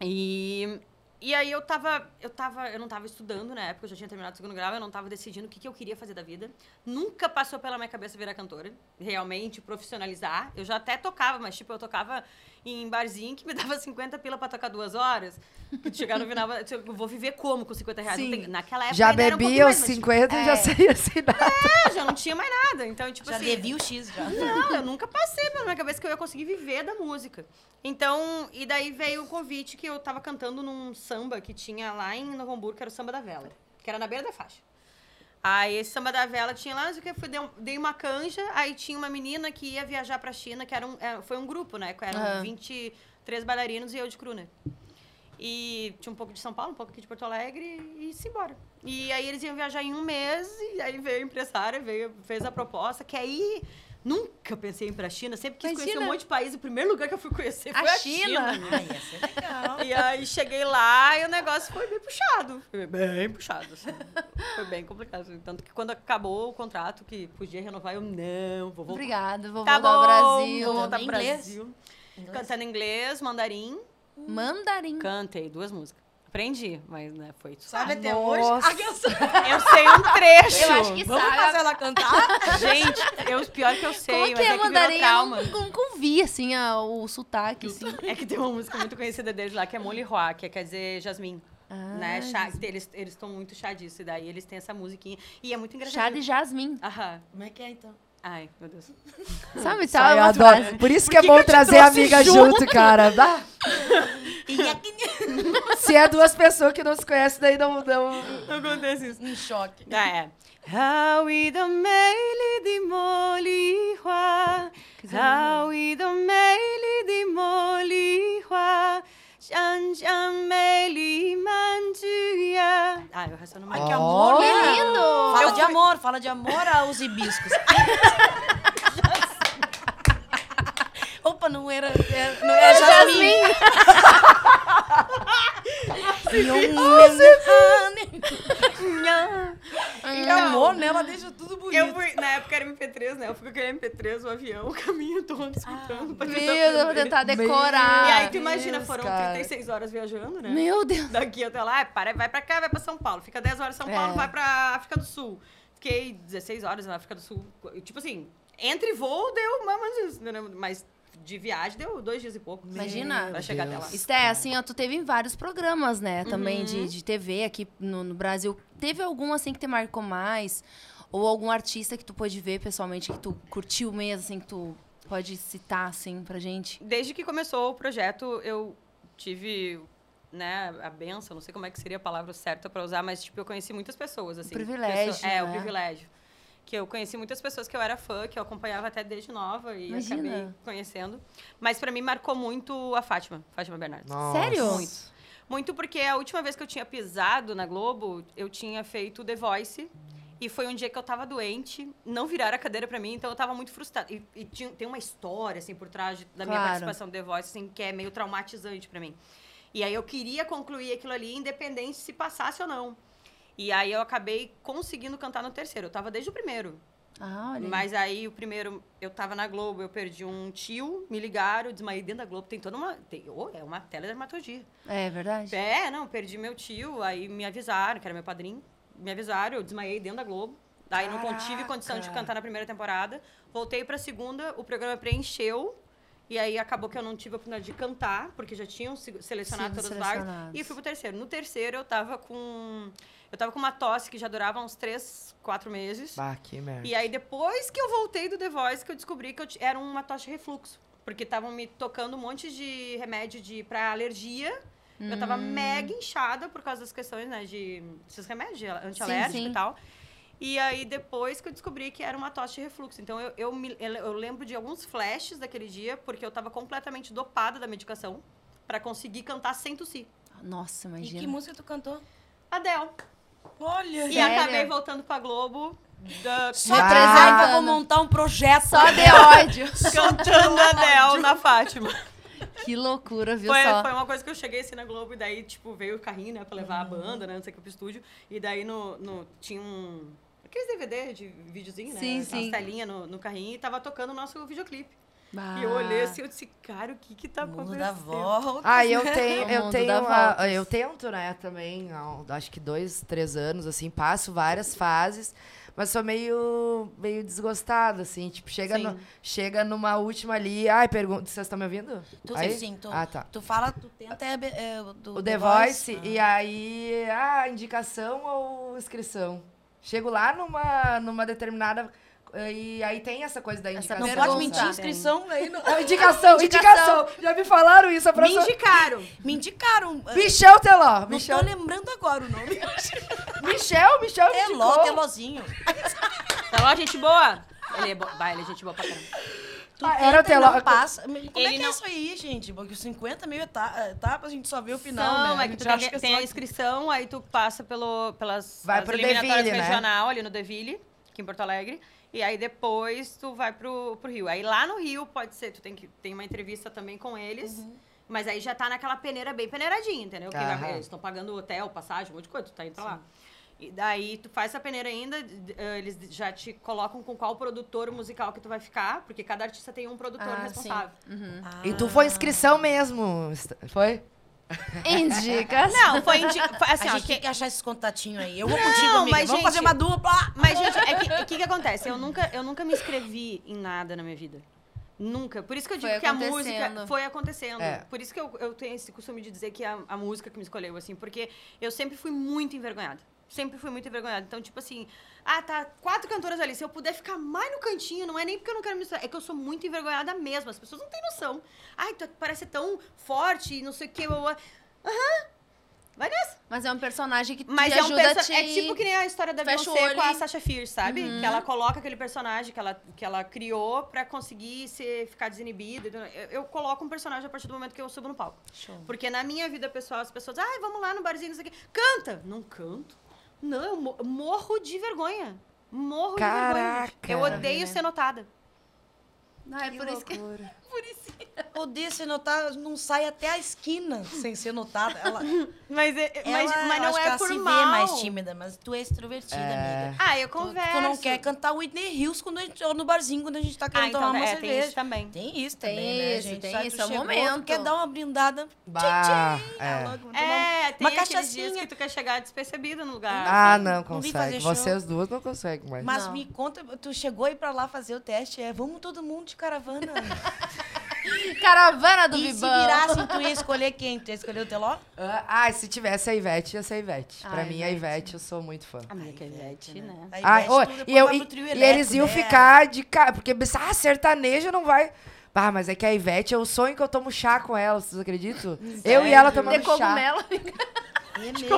E. E aí eu tava, eu tava, eu não tava estudando na época, eu já tinha terminado o segundo grau, eu não tava decidindo o que, que eu queria fazer da vida. Nunca passou pela minha cabeça virar cantora, realmente profissionalizar. Eu já até tocava, mas tipo, eu tocava em barzinho que me [laughs] dava 50 pila pra tocar duas horas. Que chegar no final, eu vou viver como com 50 reais? Tem- naquela época Já ainda era um mas, 50 e já é. saí assinado. tipo, já não tinha mais nada. Então, tipo Já assim. devia o X já. Não, eu nunca passei pela minha cabeça que eu ia conseguir viver da música. Então, e daí veio o convite que eu tava cantando num samba que tinha lá em Novo Hamburgo, que era o Samba da Vela, que era na beira da faixa. Aí esse Samba da Vela tinha lá, não sei o que, fui, dei, um- uma canja, aí tinha uma menina que ia viajar pra China, que era um, é, foi um grupo, né? que Eram Aham. 23 bailarinos e eu de cru, né? E tinha um pouco de São Paulo, um pouco aqui de Porto Alegre e se embora. E aí eles iam viajar em um mês, e aí veio a empresária, veio, fez a proposta, que aí nunca pensei em ir pra China, sempre quis conhecer Imagina. um monte de país. O primeiro lugar que eu fui conhecer A foi a China. China. Ai, ia ser legal. E aí cheguei lá e o negócio foi bem puxado. Foi bem puxado, assim. Foi bem complicado. assim. Tanto que quando acabou o contrato, que podia renovar, eu não, vou voltar. Obrigada, vou Tá voltar bom, ao Brasil. vou voltar pro? Brasil. Inglês? Cantando inglês, mandarim. Mandarim. Cantei duas músicas. Aprendi, mas né, foi isso. Sabe até Nossa. hoje? Eu sei um trecho. Eu acho que Vamos sabe. fazer ela cantar? Gente, eu, pior que eu sei, Como mas que é é que virou mandarim? Eu trauma. não- nunca ouvi, assim, a- o sotaque, assim. É que tem uma música muito conhecida deles lá, que é Molly Roy, que quer dizer jasmim. Ah, né? Chá, eles eles estão muito chá disso, e daí eles têm essa musiquinha. E é muito engraçado. Chá de jasmim. Aham. Como é que é, então? Ai, meu Deus. Sabe, sabe? eu adoro. Por isso que Por é que bom que trazer amiga junto? junto, cara. Dá. [laughs] [laughs] Se é duas pessoas que não se conhecem, daí não. não... Não acontece isso. em choque. Ah, é. Hawi do meili di moli hua. Hawi do meili di moli hua. Shan shan meili manjuya. Ah, eu resto não Ai, que amor, Que né? lindo! Fala de amor, fala de amor aos hibiscos. [laughs] Opa, não era, é- não era Jasmine. Que [laughs] amor, né? Ela deixa tudo bonito. Eu fui, na época era MP3, né? Eu fui com aquele MP3, o avião, [laughs] o caminho todo escutando. pra Meu tentar Deus, eu vou aprender. tentar decorar. E aí tu imagina, Deus, foram cara. 36 horas viajando, né? Meu Deus. Daqui até lá, para, vai pra cá, vai pra São Paulo. Fica 10 horas em São Paulo, É. vai pra África do Sul. Fiquei 16 horas na África do Sul. Tipo assim, entre voo deu mais ou menos isso, entendeu? Mas de viagem deu dois dias e pouco. Imagina. Pra chegar até lá. Esté, assim, ó, tu teve em vários programas, né? Também Uhum. de, de TV aqui no, no Brasil. Teve algum, assim, que te marcou mais? Ou algum artista que tu pôde ver pessoalmente, que tu curtiu mesmo, assim, que tu pode citar, assim, pra gente? Desde que começou o projeto, eu tive né, a benção, não sei como é que seria a palavra certa pra usar, mas tipo, eu conheci muitas pessoas assim. privilégio, Pessoa- é, o né? privilégio. Que eu conheci muitas pessoas que eu era fã, que eu acompanhava até desde nova e Imagina. acabei conhecendo. Mas pra mim marcou muito a Fátima, Fátima Bernardes. Nossa. Sério? Muito. Muito porque a última vez que eu tinha pisado na Globo, eu tinha feito The Voice. E foi um dia que eu tava doente, não viraram a cadeira pra mim, então eu tava muito frustrada. E, e tinha, tem uma história, assim, por trás de- da minha Claro. participação no The Voice, assim, que é meio traumatizante pra mim. E aí eu queria concluir aquilo ali, independente se passasse ou não. E aí eu acabei conseguindo cantar no terceiro. Eu tava desde o primeiro. Ah, olha. Mas aí o primeiro, eu tava na Globo, eu perdi um tio, me ligaram, desmaiei dentro da Globo. Tem toda uma. Tem, oh, é uma teledramaturgia. É verdade? É, não, perdi meu tio, aí me avisaram, que era meu padrinho. Me avisaram, eu desmaiei dentro da Globo. Daí não con- tive condição de Caraca. cantar na primeira temporada. Voltei pra segunda, o programa preencheu. E aí acabou que eu não tive a oportunidade de cantar, porque já tinham se- selecionado todas as vagas. E fui pro terceiro. No terceiro eu tava com. Eu tava com uma tosse que já durava uns três, quatro meses. Bah, que merda. E aí, depois que eu voltei do The Voice, que eu descobri que eu era uma tosse de refluxo. Porque estavam me tocando um monte de remédio de, pra alergia. Eu tava Hum. mega inchada por causa das questões, né, de... Esses remédios de antialérgico sim. e tal. E aí, depois que eu descobri que era uma tosse de refluxo. Então, eu, eu, me- eu- lembro de alguns flashes daquele dia, porque eu tava completamente dopada da medicação pra conseguir cantar sem tossir. Nossa, E imagina. que música tu cantou? Adele. Olha, E Sério? acabei voltando pra Globo, da, só Vai. precisava, vou montar um projeto. Só de ódio. [laughs] cantando Adele na Fátima. que loucura, viu Foi, só? foi uma coisa que eu cheguei assim na Globo e daí, tipo, veio o carrinho, né, pra levar a banda, né, não sei o que, pro estúdio. E daí no, no, tinha um. Aqueles DVD de videozinho, né? Sim, aquelas sim. telinhas no, no carrinho e tava tocando o nosso videoclipe. Bah. E eu olhei assim, eu disse, cara, o que que tá Mundo acontecendo? da volta. Ah, eu tenho, O eu tenho, dá a- voltas. eu tento, né, também, há, acho que dois, três anos, assim, passo várias fases, mas sou meio, meio desgostada, assim, tipo, chega, Sim. no- chega numa última ali, ai, pergunta, vocês estão me ouvindo? Tu, Aí? sim, tu, Ah, tá. tu fala, tu tenta é, é, do O The Voice, Ah. e aí, ah, indicação ou inscrição? Chego lá numa, numa determinada, e aí tem essa coisa da Essa indicação. Não pode mentir, inscrição aí. Não... Ah, indicação, [laughs] Indicação. indicação, já me falaram isso, a Me professora... indicaram. Me indicaram. eh, [laughs] Michel Teló, Não Michel, tô lembrando agora o nome. [laughs] Michel, Michel me Teló. Tá lá, gente boa? Ele é, bo... bah, ele é gente boa pra caramba. Tu Ah, era e Teló. não passa. Como é Ele que é não- isso aí, gente? Porque os 50 mil eta- etapas a gente só vê o final, Não, né? é que tu tem, acha que é tem só a inscrição, aí tu passa pelo, pelas Vai pro eliminatórias Deville, né? regional, ali no Deville, aqui em Porto Alegre. E aí depois tu vai pro, pro Rio. Aí lá no Rio pode ser, tu tem que tem uma entrevista também com eles. Uhum. Mas aí já tá naquela peneira bem peneiradinha, entendeu? Que vai- eles estão pagando hotel, passagem, um monte de coisa, tu tá indo pra lá. E daí tu faz essa peneira ainda, eh, eles já te colocam com qual produtor musical que tu vai ficar, porque cada artista tem um produtor Ah, sim. responsável. Uhum. E tu foi inscrição mesmo, foi? Indicas. [laughs] Não, foi, indi- foi assim, a ó, gente que- tem que achar esses contatinhos aí. Eu vou Não, contigo, amiga. mas, Vamos gente- fazer uma dupla. Mas, gente, é que, o que, que acontece? Eu nunca, eu nunca me inscrevi em nada na minha vida. Nunca. Por isso que eu digo que a música foi acontecendo. É. Por isso que eu, eu tenho esse costume de dizer que é a, a música que me escolheu, assim, porque eu sempre fui muito envergonhada. Sempre fui muito envergonhada. Então, tipo assim, ah, tá, quatro cantoras ali. Se eu puder ficar mais no cantinho, não é nem porque eu não quero misturar, é que eu sou muito envergonhada mesmo. As pessoas não têm noção. Ai, tu parece tão forte não sei o quê. Aham. Vai nessa. Mas é um personagem que te Mas é um ajuda perso... te... É tipo que nem a história da fecha Beyoncé com a Sasha Fierce, sabe? Que ela coloca aquele personagem que ela, que ela criou pra conseguir ser, ficar desinibida. Eu, eu coloco um personagem a partir do momento que eu subo no palco. Porque na minha vida pessoal, as pessoas, ai, vamos lá no barzinho, não sei o quê. Canta! Não canto. Não, eu mo- morro de vergonha. Morro de vergonha. Caraca. Eu odeio ser notada. Ah, é por isso que... [laughs] Odeia ser notada, não sai até a esquina sem ser notada. Ela, [laughs] Mas, é- mas, ela, mas não acho é que ela por se mal. vê mais tímida, mas tu é extrovertida, amiga. Ah, eu Tu, converso. tu não quer cantar Whitney Hills quando a gente, ou no barzinho quando a gente tá querendo Ah, então tomar uma é, tem cerveja. isso também. Tem isso Tem também, né, isso, gente? tem Sabe, isso, tu é o tu momento. quer dar uma brindada. Bah, Ah, é. logo, vou tomar É, tem uma aqueles cachaçinha. dias que tu quer chegar despercebido no lugar. Ah, não Não consegue. Vocês duas não conseguem mais. Mas Não. me conta, tu chegou aí pra lá fazer o teste, é vamos todo mundo de caravana. [laughs] Caravana do e se Vibão. virassem, tu ia escolher quem? Tu ia escolher o Teló? Ah, ah, se tivesse a Ivete, ia ser a Ivete. Ah, pra mim, a Ivete. Ivete, eu sou muito fã. Amiga, que Ivete, né? Aí Ah, tu, depois e, eu, e, pro trio e elétrico eles iam dela. ficar de cara. Porque, ah, sertaneja não vai. Ah, mas é que a Ivete é o sonho que eu tomo chá com ela, vocês acreditam? Eu e ela tomando De chá. cogumelo. É mesmo.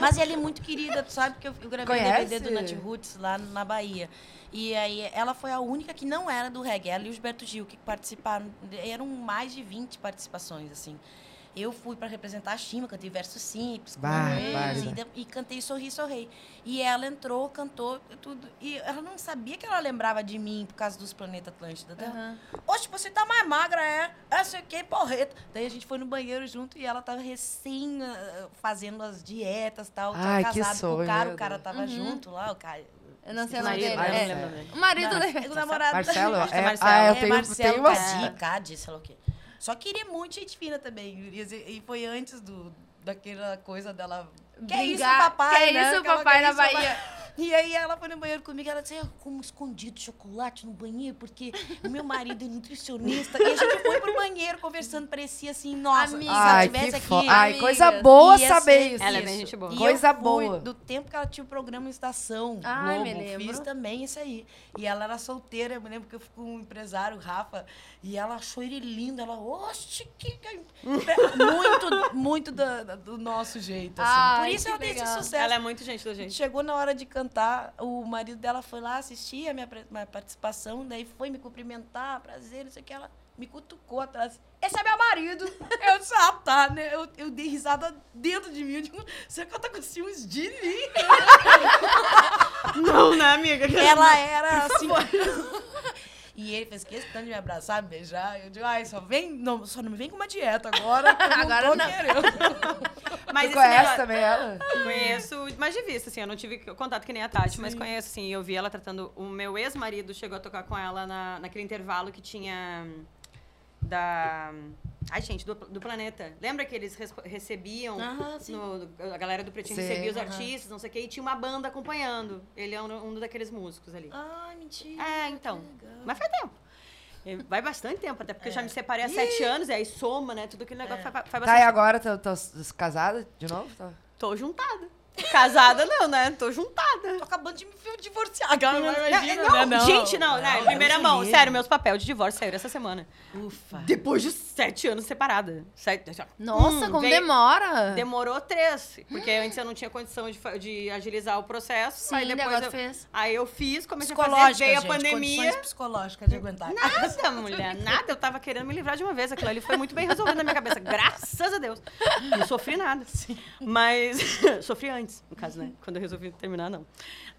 Mas ela é muito querida, tu sabe que eu, eu gravei o? DVD do Nat Roots lá na Bahia. E aí ela foi a única que não era do reggae, ela e o Gilberto Gil, que participaram. Eram mais de 20 participações, assim. Eu fui para representar a Chima, cantei versos simples, com Bah, e, e cantei Sorri, Sorrei. E ela entrou, cantou tudo. E ela não sabia que ela lembrava de mim por causa dos Planeta Atlântida dela. Aham. Oxe, você tá mais magra, é? É, sei o que, porreta. Daí a gente foi no banheiro junto e ela tava recém ah, fazendo as dietas e tal. Tava Ai, que casado com sonho, o cara, o cara tava junto lá, o cara. Eu não sei o nome marido, dele. ah, É. O marido Não, dele. o namorado Marcelo? [laughs] É É, Marcelo. Ah, eu é, tenho, Marcelo tenho uma. Cadi, Cadi, sei lá o quê. Só queria muito gente fina também. E e foi antes do, daquela coisa dela. Que é isso, Brigar. papai? Que é né? isso, papai, na. Bahia. E aí ela foi no banheiro comigo, ela disse, "Eu como escondido chocolate no banheiro, porque o meu marido é nutricionista. E a gente foi pro banheiro conversando, parecia assim, nossa, Amiga. se ela Ai, tivesse que aqui... fo... Ai, amigas. coisa boa ia saber ser isso. Ela é bem gente boa. E Coisa eu fui boa. do tempo que ela tinha o programa Estação Ai, Globo, me lembro. fiz também isso aí. E ela era solteira, eu me lembro que eu fui com um empresário, o Rafa, e ela achou ele lindo, ela, oxe, que... que-" muito, muito da- do, nosso jeito, assim. Ai, Por isso ela tem esse legal. sucesso. Ela é muito gente da gente. Chegou na hora de cantar, o marido dela foi lá assistir a minha, minha participação, daí foi me cumprimentar, prazer, não sei o que. Ela me cutucou atrás. Esse é meu marido! [laughs] Eu disse, ah, tá, né? Eu, eu dei risada dentro de mim. Eu digo, será que ela tá com ciúmes de mim? [laughs] Não, né, amiga? Ela era assim. E ele fez questão de me abraçar, me beijar. Eu digo, ai, só vem, não, só não me vem com uma dieta agora. eu [laughs] Agora tô não. querendo. [laughs] Mas Tu conhece negócio- também ela? Conheço, mas de vista, assim, eu não tive contato que nem a Tati, mas conheço, assim, eu vi ela tratando. O meu ex-marido chegou a tocar com ela na, naquele intervalo que tinha hum, da. Ai, gente, do, do planeta. Lembra que eles recebiam. Sim. no- a galera do Pretinho Sim, recebia os aham. artistas, não sei o quê, e tinha uma banda acompanhando. Ele é um, um daqueles músicos ali. Ai, mentira. É, então. Mas faz tempo. Vai bastante tempo, até porque eu já me separei há sete anos, e aí soma, né? Tudo aquele negócio faz, faz bastante Tá, e agora, tá, tá casada de novo? Tá. Tô juntada. Casada não, né? Tô juntada. Tô acabando de me divorciar. Não, imagina, não, né? gente, não, né? Não, Primeira Deus mão, me sério, meus papéis de divórcio saíram essa semana. Ufa. Depois de sete anos separada. Sete, Nossa, Hum, como veio- demora. Demorou três, porque antes eu não tinha condição de, de agilizar o processo. Sim, aí depois eu, fez. aí eu fiz, comecei a fazer, Psicológica, veio a gente, pandemia. condições psicológicas de aguentar. Nada, mulher, nada. Eu tava querendo me livrar de uma vez. Aquilo ali foi muito bem resolvido na minha cabeça. Graças a Deus. Não sofri nada. Mas. [laughs] sofri antes, no caso, né? Quando eu resolvi terminar, não.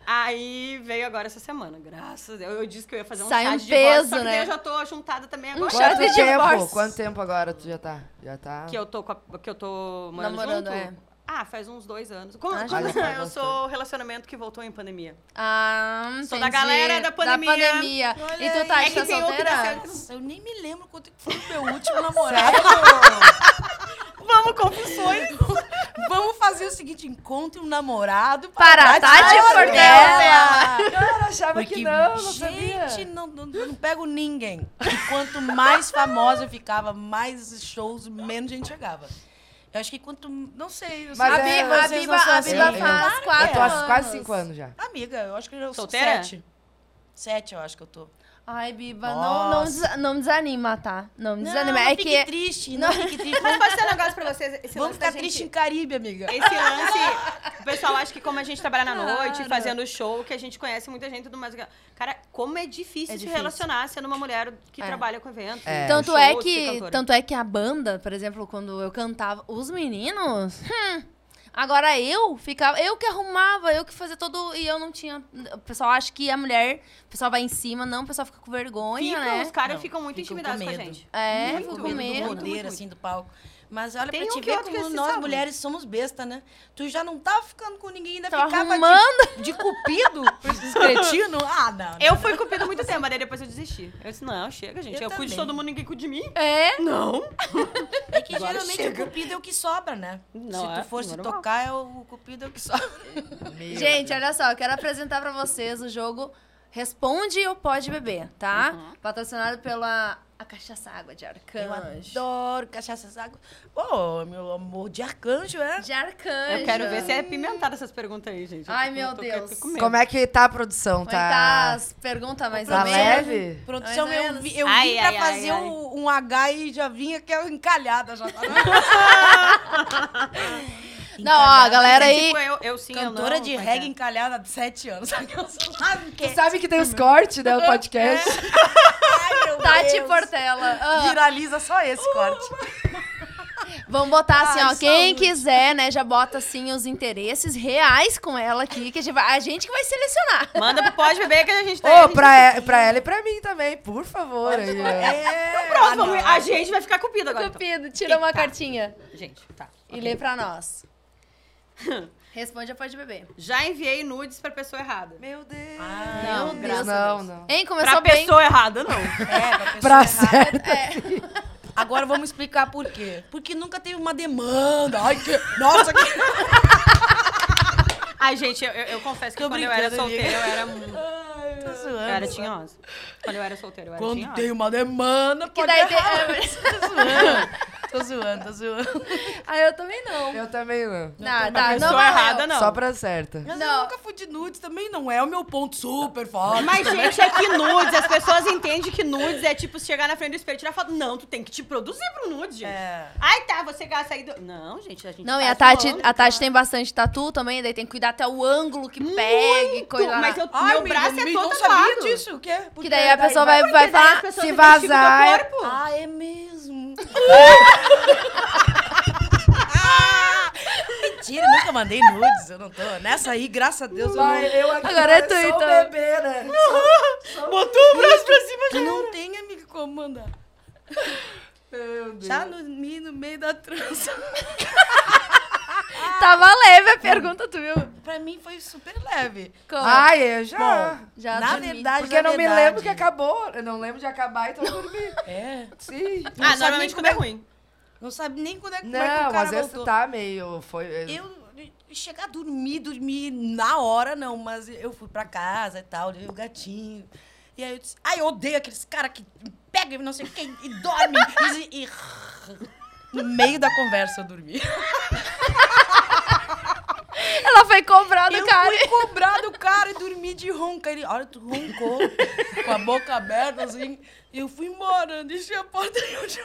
Aí veio agora essa semana, graças a Deus. Eu disse que eu ia fazer um Sai um de peso, só que né? eu já tô juntada também agora. chá Quanto de tempo? divórcio. Quanto tempo agora tu já tá? Já tá? Que eu tô, com a- que eu tô morando Namorando, junto. é. Ah, faz uns dois anos. Como, Ah, como faz eu sou relacionamento que voltou em pandemia. Ah, Sou da entendi. galera da pandemia. pandemia. Olha E tu tá, É tá um solteira? Nossa, eu nem me lembro quanto foi o meu último namorado. [laughs] Vamos, confissões! [laughs] Vamos fazer o seguinte, encontre um namorado Para a Tati Portela. Cara, eu achava Porque, que não, não gente, sabia. não, não, não pego ninguém. E quanto mais famosa eu ficava, mais shows, menos gente chegava. Eu acho que quanto. Não sei. Eu Mas sei a, é- que Bi- a Biba, não a. Biba faz quatro Eu tô há quase cinco anos já. Amiga, eu acho que eu sou Solteira? sete. Sete, eu acho que eu tô. Ai, Biba, não, não, Nossa. desa- não me desanima, tá? Não me desanima. não é fique que. triste, não fique triste. [laughs] Mas pode ser um negócio pra vocês. Esse Vamos lance da ficar gente- triste em Caribe, amiga. Esse lance, o pessoal acha que como a gente trabalha na noite, Claro. fazendo show, que a gente conhece muita gente tudo mais. Cara, como é difícil É se difícil. relacionar sendo uma mulher que É. trabalha com eventos. É. Tanto shows, é que, tanto é que a banda, por exemplo, quando eu cantava, os meninos, hum, agora eu ficava, eu que arrumava, eu que fazia todo e eu não tinha, o pessoal acha que a mulher, o pessoal vai em cima, não, o pessoal fica com vergonha, Ficam, né? os caras ficam muito ficam com intimidados com, a gente. É, Muito fico com medo do medo. muito, poder, muito. assim, do palco. Mas olha Tem pra um te que ver como se nós salva. mulheres somos besta, né? Tu já não tava ficando com ninguém, ainda Tava ficava arrumando. de, [laughs] de cupido pra esses cretinos. Ah, não. não. Eu fui cupida muito tempo, mas daí depois eu desisti. Eu disse, não, chega, gente. Eu, Eu cuido de todo mundo, ninguém cuida de mim. É, Não. É que [laughs] Agora geralmente chega. o cupido é o que sobra, né? Não, se é tu for se normal. tocar, é o, o cupido é o que sobra. Meu Gente, Deus. olha só, eu quero apresentar pra vocês o jogo Responde ou Pode Beber, tá? Uhum. Patrocinado pela a Cachaça Água de Eu Arcanjo. adoro cachaça água. Ô, meu amor de arcanjo, é? De Arcanjo. Eu quero ver se é pimentada essas perguntas aí, gente. Eu Ai, tô- meu tô- Deus. tô medo. Como é que tá a produção? É tá Tá, as perguntas mais tá leve? Produção, Mais eu, eu Ai, vim pra ai, ai, fazer ai. o- um H e já vinha que é encalhada. Já tá [laughs] Não, ó, a galera aí... Tipo, eu, eu sim, eu Cantora não, de é reggae é? encalhada há sete anos. [laughs] Sabe que eu sou lá no Tu sabe que tem os cortes, né? O podcast. [laughs] Ai, meu [laughs] Tati Deus. Portela. Ah, Viraliza só esse corte. vamos botar assim, Ai, ó. Quem quiser, né, já bota assim os interesses reais com ela aqui, que a gente vai, a gente que vai selecionar. Manda pro Pode Beber que a gente tá... Ô, pra, e- pra ela e pra mim também, por favor. aí, ó. É, Pronto, ah, vamos- a gente vai ficar cupido agora. então. Cupido, tira uma cartinha Gente, tá. e lê pra nós. [laughs] Responde ou Pode Beber. Já enviei nudes pra pessoa errada. Meu Deus. Ah, Não, não, graças não, não. Hein, Pra começou bem. pessoa errada, não. [laughs] É, pra pessoa Pra errada. certo. É. [laughs] Agora vamos explicar por quê. Porque nunca teve uma demanda. Ai, que... Nossa, que... Ai, gente, eu, eu- eu confesso que Tô quando eu era solteira, eu era muito... Tô zoando. Eu era tinhosa. Quando eu era solteira, eu era Quando tinhosa. tem uma demanda, Que pode daí tem... errar. [laughs] Tô zoando. Tô zoando, tô zoando. [laughs] Ah, eu também não. Eu também não. Não, tá, não valeu. errada, não. Só pra certa. Mas Não. eu nunca fui de nudes também, não é o meu ponto super forte. Mas, gente, é que nudes, as pessoas entendem que nudes é tipo chegar na frente do espelho e tirar foto. Não, tu tem que te produzir pro nude, gente. É. Ai, tá, você gasta aí do... Não, gente, a gente Não, e a Tati, a Tati tem bastante tatu também, daí tem que cuidar até o ângulo que pegue, Muito, coisa lá. mas eu, Ai, meu braço é todo não sabia tapado. disso, o quê? Por Que daí a pessoa vai, vai Porque falar... se vazar, é- corpo. Ah, é mesmo. [laughs] Mentira, nunca mandei nudes, eu não tô. Nessa aí, graças a Deus, eu não... Eu aqui Agora é tu, então. bebê, né? Botou o braço pra cima. Tu não tem, amiga, como mandar. [laughs] Meu Deus. Já no, no meio da trança. [laughs] [laughs] Tava leve a pergunta, tu viu? Pra mim foi super leve. Como? Ai, eu já. Bom, Já na dormi. verdade, Porque na eu não me verdade- lembro que acabou. Eu não lembro de acabar, então eu dormi. [laughs] É. Sim. Não Ah, sabe normalmente nem quando é ruim. Não sabe nem quando é, como é que o Não, cara às vezes voltou. tá meio. Foi, Eu chegar a dormir, dormir na hora, não, mas eu fui pra casa e tal, levei o gatinho. E aí eu disse, ai, eu odeio aqueles caras que pegam e não sei quem e dormem. e, e- no meio da conversa eu dormi. [laughs] Ela foi cobrar do eu cara. fui cobrar do cara e dormi de ronca. Ele, olha, tu roncou com a boca aberta, assim. E eu fui embora, deixei a porta e eu de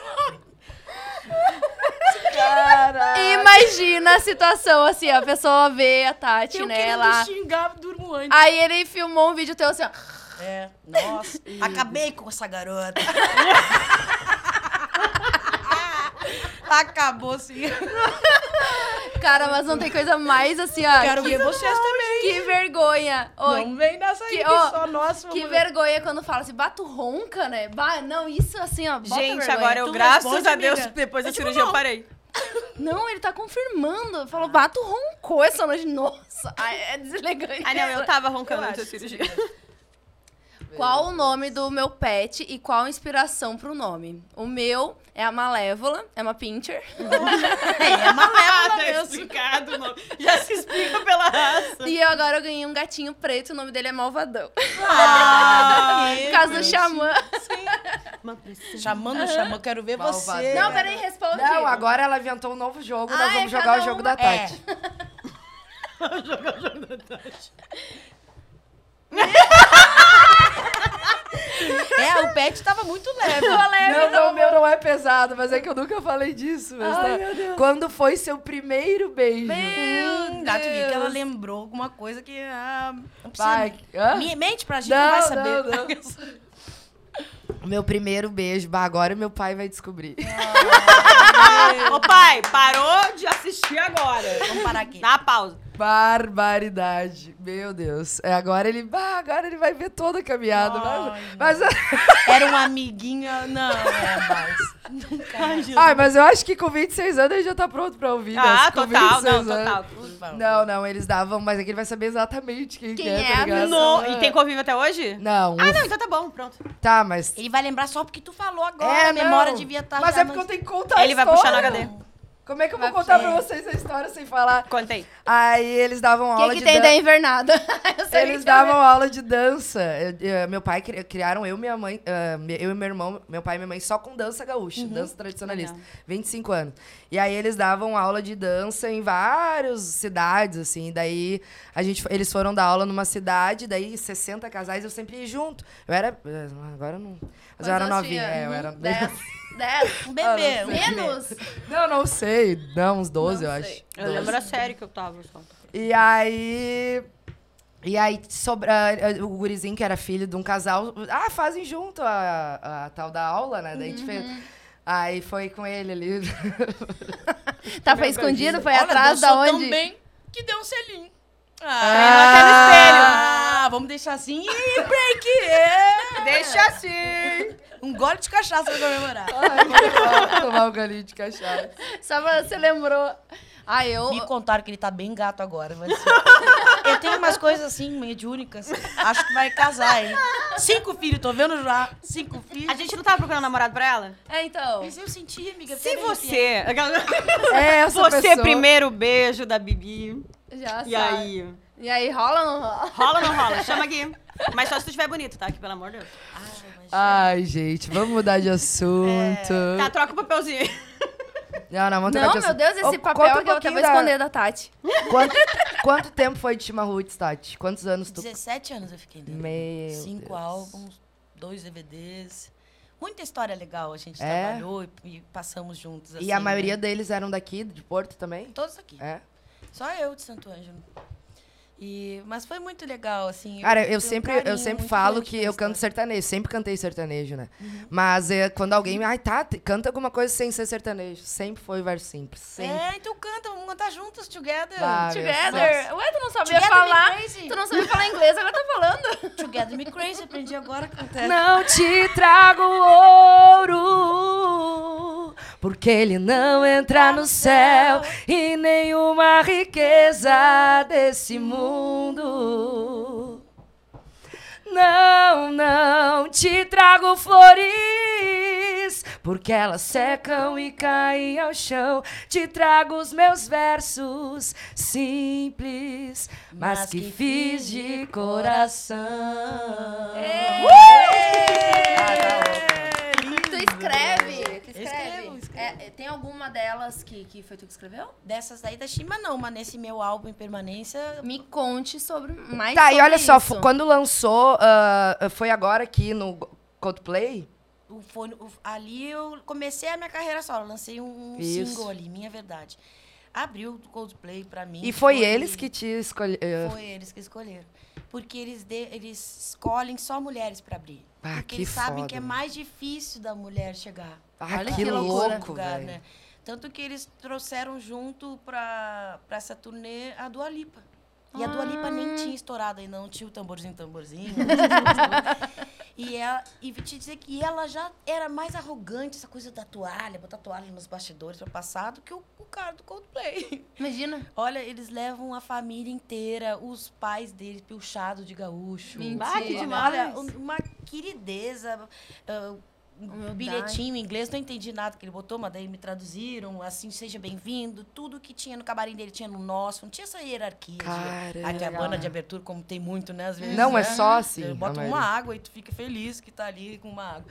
Cara. Imagina a situação assim, a pessoa vê a Tati, Eu né, lá. xingar, durmo antes. Aí ele filmou um vídeo teu assim, ó. É, nossa, [laughs] acabei com essa garota. [laughs] Acabou sim. [laughs] Cara, mas não tem coisa mais assim, ó. Quero que, ver vocês também. que vergonha. Ô, Não vem nessa aí que- ó, só nós que vamos- vergonha quando fala assim, bato ronca, né? Bah, não, isso assim, ó. bota Gente, vergonha. agora eu, Tu graças responde, a Deus, amiga. depois da Eu, tipo, cirurgia eu parei. [laughs] Não, ele tá confirmando. Falou, bato roncou essa noite. Nossa, é deselegante. Ai, não, eu tava roncando antes da cirurgia. Qual o nome do meu pet e qual a inspiração pro nome? O meu é a Malévola, é uma pincher. [laughs] É malévola tá mesmo. explicado, não. Já se explica pela raça. E eu agora eu ganhei um gatinho preto, o nome dele é Malvadão. Ah, Por causa do xamã. uma pressão. Chamando o xamã, quero ver Malvado. você. Não, peraí, responde. Não, agora ela inventou um novo jogo, nós Ah, é [laughs] vamos jogar cada o jogo uma- da Tati. É, [laughs] o pet tava muito leve. Não, não, o meu não é pesado, mas é que eu nunca falei disso. Mas Ai, tá. meu Deus. Quando foi seu primeiro beijo? Hum, dá, tu viu que ela Deus. lembrou alguma coisa que. Ah, não precisa. Vai. Hã? Me- Mente pra gente, Não, não vai saber. não, [laughs] Meu primeiro beijo. Bah, agora meu pai vai descobrir. [laughs] Ô, pai, parou de assistir agora. Vamos parar aqui. Dá uma pausa. Barbaridade. Meu Deus. É, agora ele. Bah, agora ele vai ver toda a caminhada. Ai, mas, mas, [laughs] Era um amiguinho. Não, é mais. Nunca ai, mas eu acho que com 26 anos ele já tá pronto pra ouvir. né? Ah, Com total, 26 não, anos. total. Não, não, eles davam, mas aqui ele vai saber exatamente quem, Quem que é, é tá ligado? No- E tem convívio até hoje? Não, Ah, não, então tá bom, pronto. tá, mas. Ele vai lembrar só porque tu falou agora. É, a memória não. devia estar. Mas já é porque eu no- tenho que contar a Ele vai puxar no HD. Como é que eu vou contar pra vocês a história sem falar? Contei. Aí eles davam aula que de dança. O [laughs] que tem da invernada? eles davam aula de dança. Eu, eu, meu pai, cri, criaram eu e minha mãe, uh, eu e meu irmão, meu pai e minha mãe, só com dança gaúcha, uhum. dança tradicionalista. Legal. 25 anos. E aí eles davam aula de dança em várias cidades, assim. Daí a gente, eles foram dar aula numa cidade, daí 60 casais, eu sempre ia junto. Eu era. Eh, agora não. Mas eu era novinha, é, eu era. 10. Né? Um ah, bebê, ah, menos. Não, não sei. Não, uns 12, não eu sei. acho. Eu 12. lembro a série que eu tava só. E aí. E aí, sobra, o gurizinho, que era filho de um casal. Ah, fazem junto a, a tal da aula, né? Daí a gente fez. Uhum. Aí foi com ele ali. Tá, tava escondido, foi Olha, atrás da onde? Tão bem que deu um selinho. Treinou até no espelho. Ah, vamos deixar assim e break. É. Deixa assim. Um gole de cachaça pra comemorar. Ai, vou tomar- tomar um galinho de cachaça. Só pra você lembrou. Ah, eu... Me contaram que ele tá bem gato agora. Mas... Eu tenho umas coisas assim, mediúnicas. Acho que vai casar, hein? Cinco filhos, tô vendo já. Cinco filhos. A gente não tava procurando namorado pra ela? É, então. Mas eu senti, amiga. Se peraí, você. É essa Você, pessoa. primeiro beijo da Bibi. Já E sabe. aí? E aí, rola ou não rola? Rola ou não rola? [laughs] Chama aqui. Mas só se tu estiver bonito, tá? Que pelo amor de Deus. Ai, gente, vamos mudar de [laughs] assunto. Tá, troca o papelzinho. Não, não, vamos Não, de meu assunto. Deus, esse Ô, papel conta um que eu até pouquinho vou da- esconder da Tati. Quanto, quanto tempo foi de Chimarruts, Tati? Quantos anos tu... 17 anos eu fiquei dentro. Meu Cinco Deus. álbuns, dois DVDs. Muita história legal. A gente É? trabalhou e, e passamos juntos. E assim, a maioria né? deles eram daqui, de Porto também? Todos aqui. É. Só eu de Santo Ângelo. E, mas foi muito legal, assim. Cara, eu tenho um sempre, eu sempre falo que eu canto sertanejo. Sempre cantei sertanejo, né? Uhum. Mas é, quando alguém... Ai, tá, canta alguma coisa sem ser sertanejo. Sempre foi verso simples. Sempre. É, então canta, vamos cantar juntos, together. Meu Together. Ué, tu não sabia Together falar? me crazy. Tu não sabia falar inglês, agora tá falando. [laughs] Together Me Crazy, aprendi agora a cantar. Não te trago ouro, porque ele não entra no céu e nenhuma riqueza desse mundo. Não, não te trago flores, porque elas secam e caem ao chão. Te trago os meus versos simples, mas, que, fiz de coração. Tu escreve. Tu escreve. Escrevo, escrevo. É, tem alguma delas que, que foi tu que escreveu? Dessas daí da Shima não, mas nesse meu álbum em permanência, Me conte sobre mais Tá, e sobre olha só, isso. fo- quando lançou, ah, foi agora aqui no Coldplay? o, foi, o- ali eu comecei a minha carreira solo, lancei um, Isso. single ali, Minha Verdade. Abriu o Coldplay pra mim. E foi eles que te escolheram. Foi eles que escolheram. Porque eles, de- eles escolhem só mulheres pra abrir. Ah, Porque que eles sabem foda, que é né? mais difícil da mulher chegar. Ah, Olha que que loucura. louco, lugar, né? Tanto que eles trouxeram junto pra essa turnê a Dua Lipa. E a Dua Lipa Ah. nem tinha estourado ainda, não tinha o tamborzinho, [laughs] tamborzinho. e, ela, e te dizer que ela já era mais arrogante, essa coisa da toalha, botar toalha nos bastidores pra passar, do que o cara do Coldplay. [laughs] Imagina. Olha, eles levam a família inteira, os pais deles, pilchado de gaúcho. Mentira. Ah, que demais. Olha, um- uma querideza. ah, um bilhetinho em inglês, não entendi nada que ele botou, mas daí me traduziram, assim, seja bem-vindo. Tudo que tinha no camarim dele tinha no nosso, não tinha essa hierarquia. Aqui a banda de abertura, como tem muito, né, às vezes. Não, é né? só assim, Eu a boto uma água e tu fica feliz que tá ali com uma água.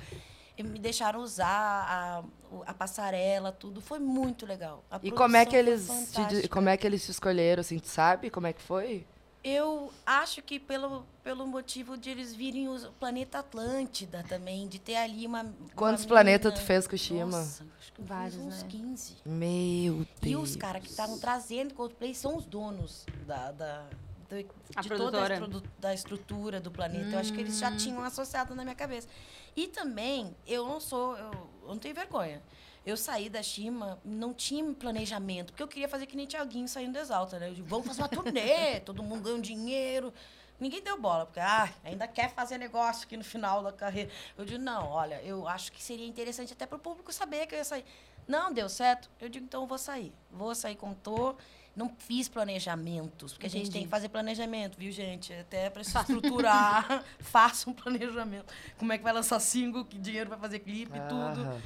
e me deixaram usar a, a passarela, tudo. Foi muito legal. A E como é que eles te, como é que eles te escolheram, assim, tu sabe como é que foi? Eu acho que pelo, pelo motivo de eles virem o planeta Atlântida também, de ter ali uma. Quantos planetas tu fez com o Shima? Nossa, acho que Vários, uns né? 15. Meu Deus. E os caras que estavam trazendo Coldplay são os donos da, da, de produtora. toda a, estrutu- da estrutura do planeta. Eu acho que eles Hum. já tinham associado na minha cabeça. E também, eu não sou, eu, eu não tenho vergonha. Eu saí da Shima, não tinha planejamento, porque eu queria fazer que nem Tiaguinho saindo do Exalta, né? Eu digo, vamos fazer uma turnê, [laughs] todo mundo ganha um dinheiro. Ninguém deu bola, porque ah, ainda quer fazer negócio aqui no final da carreira. Eu digo, não, olha, eu acho que seria interessante até para o público saber que eu ia sair. Não, deu certo. Eu digo, então eu vou sair. Vou sair como tô. Não fiz planejamentos, porque a gente tem Entendi. que fazer planejamento, viu, gente? Até para se estruturar, [laughs] faça um planejamento. Como é que vai lançar single, que dinheiro vai fazer clipe e tudo.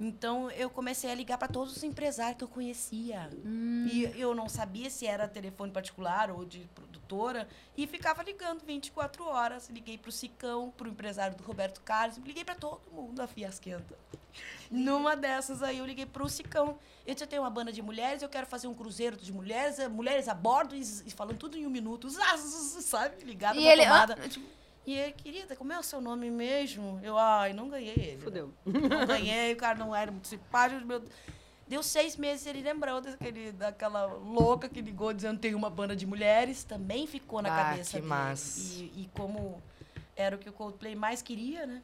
Então eu comecei a ligar para todos os empresários que eu conhecia. E eu não sabia se era telefone particular ou de produtora. E ficava ligando 24 horas. Liguei para o Sicão, para o empresário do Roberto Carlos. Liguei para todo mundo da Fiasquenta. Numa dessas aí eu liguei para o Sicão. Eu eu tenho uma banda de mulheres, eu quero fazer um cruzeiro de mulheres, eh, mulheres a bordo, e, falando tudo em um minuto. Sabe? Ligado E ele. ah, tomada. E ele, querida, como é o seu nome mesmo? Eu, ai, não ganhei ele. né? Fudeu. Não ganhei, o cara não era muito simpático. Meu... Deu seis meses, ele lembrou daquele, daquela louca que ligou dizendo tem uma banda de mulheres. Também ficou na Ah, cabeça que dele. massa. E, e como era o que o Coldplay mais queria, né?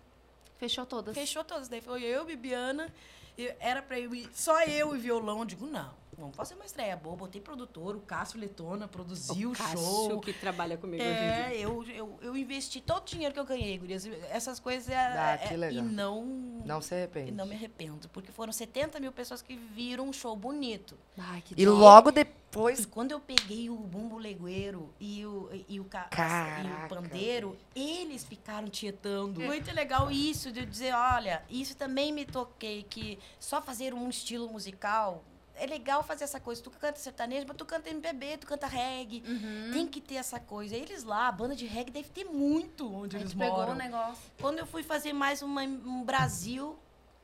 Fechou todas. Fechou todas. Daí foi eu, Bibiana. e era pra eu ir, só eu e violão. Eu digo, não, vamos fazer uma estreia boa. Botei produtor, o Cássio Letona produziu o, Cássio, show. que trabalha comigo hoje em dia. É, eu, eu, eu investi todo o dinheiro que eu ganhei, gurias. Essas coisas é, Ah, é- que e legal. não Não se e arrepende. não me arrependo, porque foram 70 mil pessoas que viram um show bonito. Ai, que E dó. logo E depois. quando eu peguei o bumbo legueiro e o, e o, ca- e o pandeiro, eles ficaram tietando. Muito legal isso, de eu dizer, olha, isso também me toquei, que só fazer um estilo musical... É legal fazer essa coisa. Tu canta sertanejo, mas tu canta MPB, tu canta reggae. Uhum. Tem que ter essa coisa. Eles lá, a banda de reggae deve ter muito onde A eles gente pegou moram. o negócio. Quando eu fui fazer mais uma, um Brasil,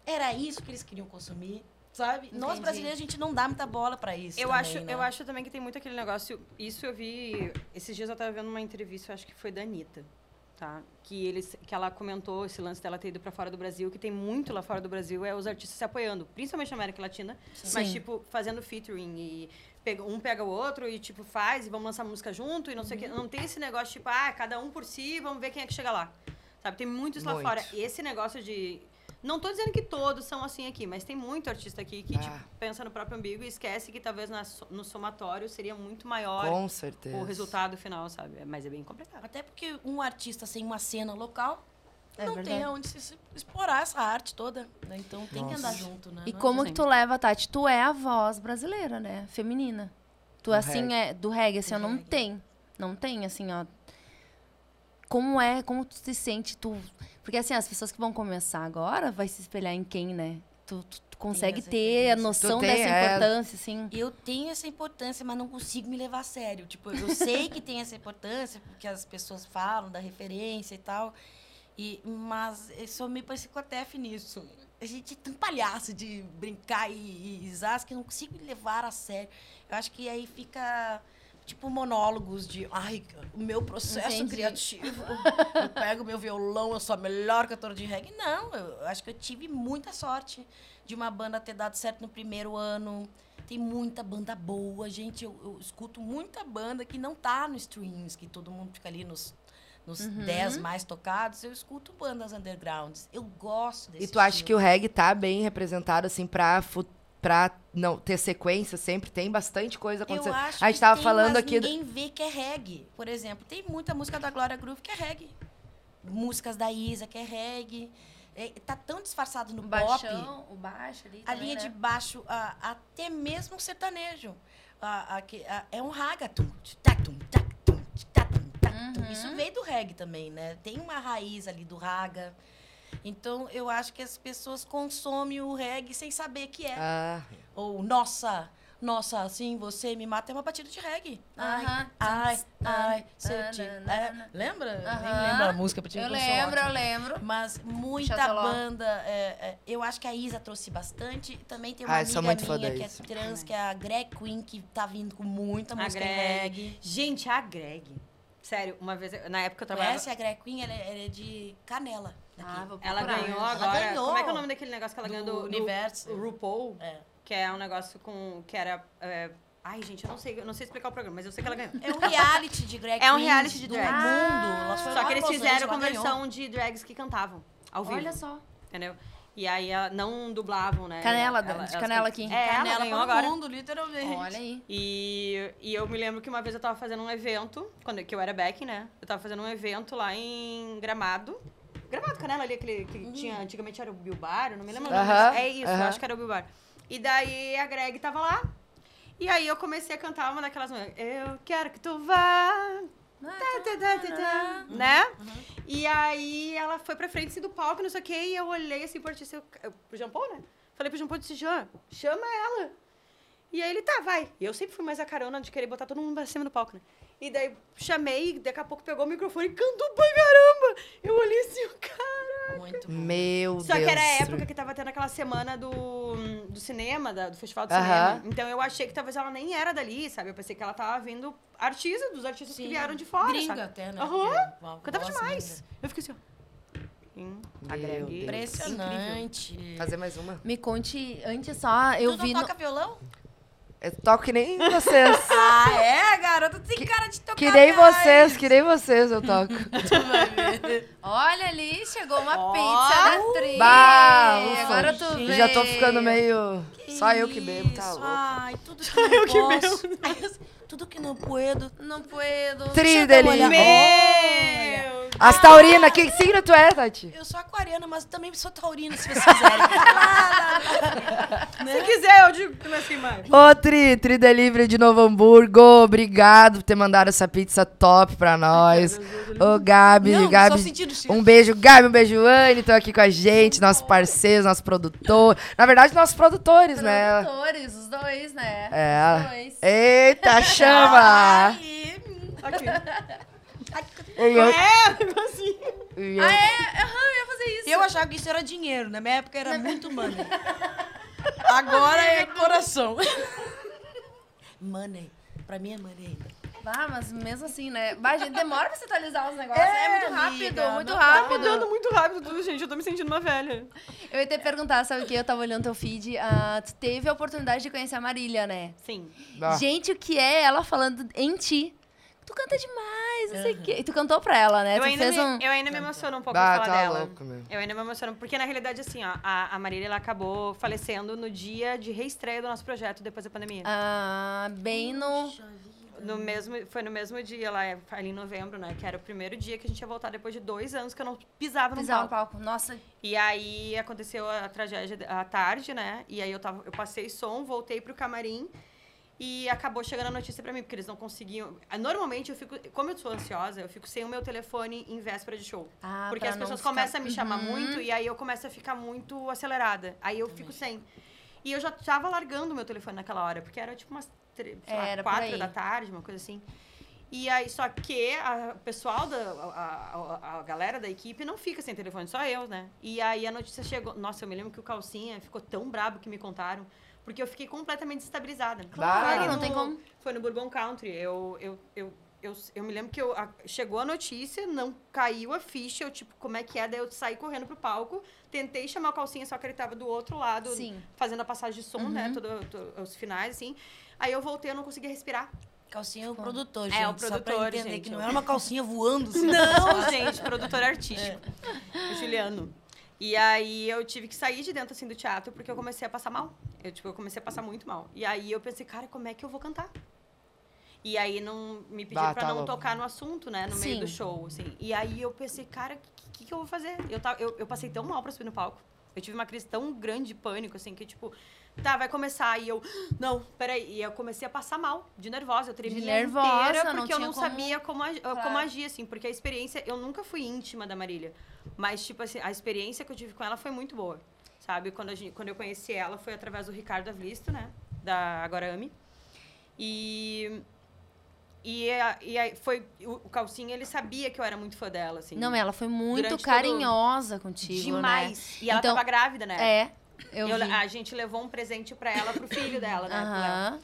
era isso que eles queriam consumir, sabe? Nós Entendi. brasileiros, a gente não dá muita bola pra isso. Eu também, acho, né? eu acho também que tem muito aquele negócio. Isso eu vi. Esses dias eu tava vendo uma entrevista, eu acho que foi da Anitta. Tá? Que, eles, que ela comentou esse lance dela ter ido pra fora do Brasil, que tem muito lá fora do Brasil, é os artistas se apoiando, principalmente na América Latina, mas, Sim. tipo, fazendo featuring e pega- um pega o outro e, tipo, faz e vamos lançar música junto e não sei o Uhum. quê. Não tem esse negócio, tipo, ah, cada um por si, vamos ver quem é que chega lá. Sabe? Tem muitos lá Muito. fora. E esse negócio de. Não tô dizendo que todos são assim aqui, mas tem muito artista aqui que, Ah. tipo, pensa no próprio umbigo e esquece que talvez na no somatório seria muito maior Com certeza. o resultado final, sabe? Mas é bem complicado. Até porque um artista sem uma cena local É não verdade. tem onde se explorar essa arte toda. né? Então tem que Nossa. andar junto, né? E Não como assim. que tu leva, Tati? Tu é a voz brasileira, né? Feminina. Tu, Do assim, reggae. é... Do reggae, assim, Do ó, não reggae. tem. Não tem, assim, ó... Como é, como tu se sente, tu... Porque, assim, as pessoas que vão começar agora vai se espelhar em quem, né? Tu, tu- tu consegue ter a noção dessa é. importância, assim. Eu tenho essa importância, mas não consigo me levar a sério. Tipo, eu sei que tem essa importância, porque as pessoas falam da referência e tal. E, mas eu sou meio psicotefe nisso. A gente é tão palhaço de brincar e, e, e zaz que eu não consigo me levar a sério. Eu acho que aí fica tipo monólogos de ai, o meu processo Entendi. criativo. eu pego meu violão, eu sou a melhor cantora de reggae. Não, eu acho que eu tive muita sorte de uma banda ter dado certo no primeiro ano. Tem muita banda boa, gente. Eu, eu escuto muita banda que não tá no streams, que todo mundo fica ali nos, nos 10 mais tocados. Eu escuto bandas undergrounds. Eu gosto desse E tu acha que o estilo. reggae tá bem representado, assim, pra, pra não ter sequência sempre? Tem bastante coisa Eu acontecendo. acho A gente que tava tem, falando mas aqui. do- ninguém vê que é reggae. Por exemplo, tem muita música da Glória Groove que é reggae. Músicas da Isa que é reggae. É, tá tão disfarçado no O pop. baixão, o baixo ali A também, linha né? de baixo, a- até mesmo o sertanejo. A- a é um raga. Tum. Isso veio do reggae também, né? Tem uma raiz ali do raga. Então, eu acho que as pessoas consomem o reggae sem saber que é. Ah, Ou, nossa, Nossa, assim, você me mata é uma batida de reggae. Ai, Aham. ai, ai, Tan, cê te... É, lembra? Nem Aham. lembro a música, Eu eu lembro, eu ótima. lembro. Mas muita banda. é, é, eu acho que a Isa trouxe bastante. Também tem uma Ah, eu sou amiga minha que é trans, que é a Greg Queen, que tá vindo com muita A música em Greg. reggae. Gente, a Greg. Sério, uma vez, na época eu trabalhava... Conhece a Greg Queen? Ela, é- ela é de Canela. Daqui. Ah, vou Ela ganhou Ela agora... ganhou. Como é que é o nome daquele negócio que ela Do ganhou? do, Universo. Do, o RuPaul, É. que é um negócio com... Que era... é, ai, gente, eu não sei, eu não sei explicar o programa, mas eu sei que ela ganhou. É um reality de drag É um reality de do drag. mundo. Ela foi Só que eles fizeram ela conversão de drags que cantavam ao vivo. Olha só. Entendeu? E aí ela não dublavam, né? Canela, Ela- canela can- aqui. É, ela Canela ganhou agora. mundo, literalmente. Olha aí. E, e eu me lembro que uma vez eu tava fazendo um evento, quando que eu era back, né? Eu tava fazendo um evento lá em Gramado. Gramado Canela ali, aquele que tinha, antigamente era o Bilbar, não me lembro. É isso, acho que era o Bilbar. E daí a Greg tava lá. E aí eu comecei a cantar uma daquelas músicas. Eu quero que tu vá. Tá, tá, tá, tá, tá, né? E aí ela foi pra frente assim, do palco, não sei o quê, e eu olhei assim pro artista, eu- pro Jean Paul, né? Falei pro Jean Paul, disse, Jean, chama ela. E aí ele, tá, vai. E eu sempre fui mais a carona de querer botar todo mundo pra cima do palco, né? E daí chamei, daqui a pouco pegou o microfone e cantou pra caramba. Eu olhei assim, cara. Muito bom. Meu Só Deus. que era a época que tava tendo aquela semana do, do cinema, da- do Festival do Aham. Cinema. Então eu achei que talvez ela nem era dali, sabe? Eu pensei que ela tava vindo artista, dos artistas que Sim. vieram de fora, Gringa sabe? até, né? Aham. Uma Cantava demais. linda. Eu fiquei assim, ó. Deus. Impressionante. Fazer mais uma. Me conte, antes só, eu tu vi não no... toca violão? Eu toco que nem vocês. [laughs] Ah, é, garota? Tem cara de tocar que nem mais. vocês, que nem vocês eu toco. [laughs] Olha ali, chegou uma Ó. pizza da Tri. Bah, ufa. Agora tu vê. Já tô ficando meio. Só eu que bebo, tá Isso, louco. Ai, tudo [laughs] que eu que posso. Ai, eu- tudo que não puedo. Não puedo. Tri eu olhada. Meu! As taurinas, que signo tu é, Tati? Eu sou aquariana, mas também sou taurina, se vocês quiserem. lá, lá, lá. Se quiser, eu digo que não é assim mais. Ô, Tri, Tri Delivery de Novo Hamburgo. Obrigado por ter mandado essa pizza top pra nós. Ô, Gabi, Não, Gabi. só sentindo o cheiro. Um beijo, Gabi, um beijo, Anne. Estão aqui com a gente, nossos parceiros, nosso produtor. Na verdade, nossos produtores, né? Produtores, os dois, né? Os É. dois. Eita, chama! Aqui. [laughs] É, eu- Ah, é? Aham, eu ia fazer isso. Eu achava que isso era dinheiro. Na minha época era muito money. [laughs] Agora é coração. [laughs] Money. Pra mim é money ainda. Ah, mas mesmo assim, né? Bah, gente, demora pra você atualizar os negócios. É, É, muito rápido, amiga, muito Tá rápido. mudando muito rápido tudo, gente. Eu tô me sentindo uma velha. Eu ia te perguntar, sabe o que? Eu tava olhando teu feed. ah, tu teve a oportunidade de conhecer a Marília, né? Sim. Ah. Gente, o que é ela falando em ti? Tu canta demais, não sei o quê. E tu cantou pra ela, né? Eu tu ainda, fez me, um. eu ainda me emociono um pouco Bah, de falar tá dela. louco, meu. Eu ainda me emociono, porque na realidade, assim, ó, a, a Marília ela acabou falecendo no dia de reestreia do nosso projeto depois da pandemia. Ah, bem no. No mesmo, foi no mesmo dia, lá, ali em novembro, né? Que era o primeiro dia que a gente ia voltar depois de dois anos que eu não pisava no Pisar no palco. palco. Nossa, E aí aconteceu a tragédia à tarde, né? E aí eu, tava, eu passei som, voltei pro camarim e acabou chegando a notícia pra mim, porque eles não conseguiam. Ah, Normalmente eu fico, como eu sou ansiosa, eu fico sem o meu telefone em véspera de show. Ah, porque as pessoas ficar- começam a me chamar Uhum. muito e aí eu começo a ficar muito acelerada. Aí eu fico sem. E eu já tava largando o meu telefone naquela hora, porque era tipo umas tre- lá, Era quatro da tarde, uma coisa assim. E aí, só que a- o pessoal, da, a, a- a galera da equipe não fica sem telefone, só eu, né? E aí a notícia chegou. Nossa, eu me lembro que o Calcinha ficou tão brabo que me contaram, porque eu fiquei completamente desestabilizada. Claro, não tem como. Foi no Bourbon Country. Eu, eu, eu, eu, eu me lembro que eu, a- chegou a notícia, não caiu a ficha, eu, tipo, como é que é? Daí eu saí correndo pro palco, tentei chamar o Calcinha, só que ele tava do outro lado, Sim. fazendo a passagem de som, né? Todo, todo- os finais, assim. Aí eu voltei, eu não conseguia respirar. Calcinha é o produtor, É, gente. o Só pra produtor, entender gente, que não era uma calcinha voando. [laughs] Assim, Não, gente, produtor artístico. O Juliano. E aí eu tive que sair de dentro assim do teatro porque eu comecei a passar mal. Eu tipo, eu comecei a passar muito mal. E aí eu pensei, cara, como é que eu vou cantar? E aí não me pediram Bah, pra tá não louco. tocar no assunto, né, no meio Sim. do show, assim. E aí eu pensei, cara, o que, que, eu vou fazer? Eu, tava, eu, eu passei tão mal pra subir no palco. Eu tive uma crise tão grande de pânico, assim, que tipo, tá, vai começar. E eu, não, peraí. E eu comecei a passar mal, de nervosa. Eu tremia nervosa, inteira não porque eu tinha não como- sabia como, ag- Claro. como agir, assim. Porque a experiência, eu nunca fui íntima da Marília. Mas, tipo assim, a experiência que eu tive com ela foi muito boa. Sabe? Quando, a gente, quando eu conheci ela foi através do Ricardo Avlisto, né? da Agora Ame. E. E, a- e aí foi. O, Calcinha, ele sabia que eu era muito fã dela, assim. Não, ela foi muito Durante todo- carinhosa contigo, Demais. E ela Então- tava grávida, né? né? É, eu, Eu- a gente levou um presente pra ela, pro filho dela, né? Aham.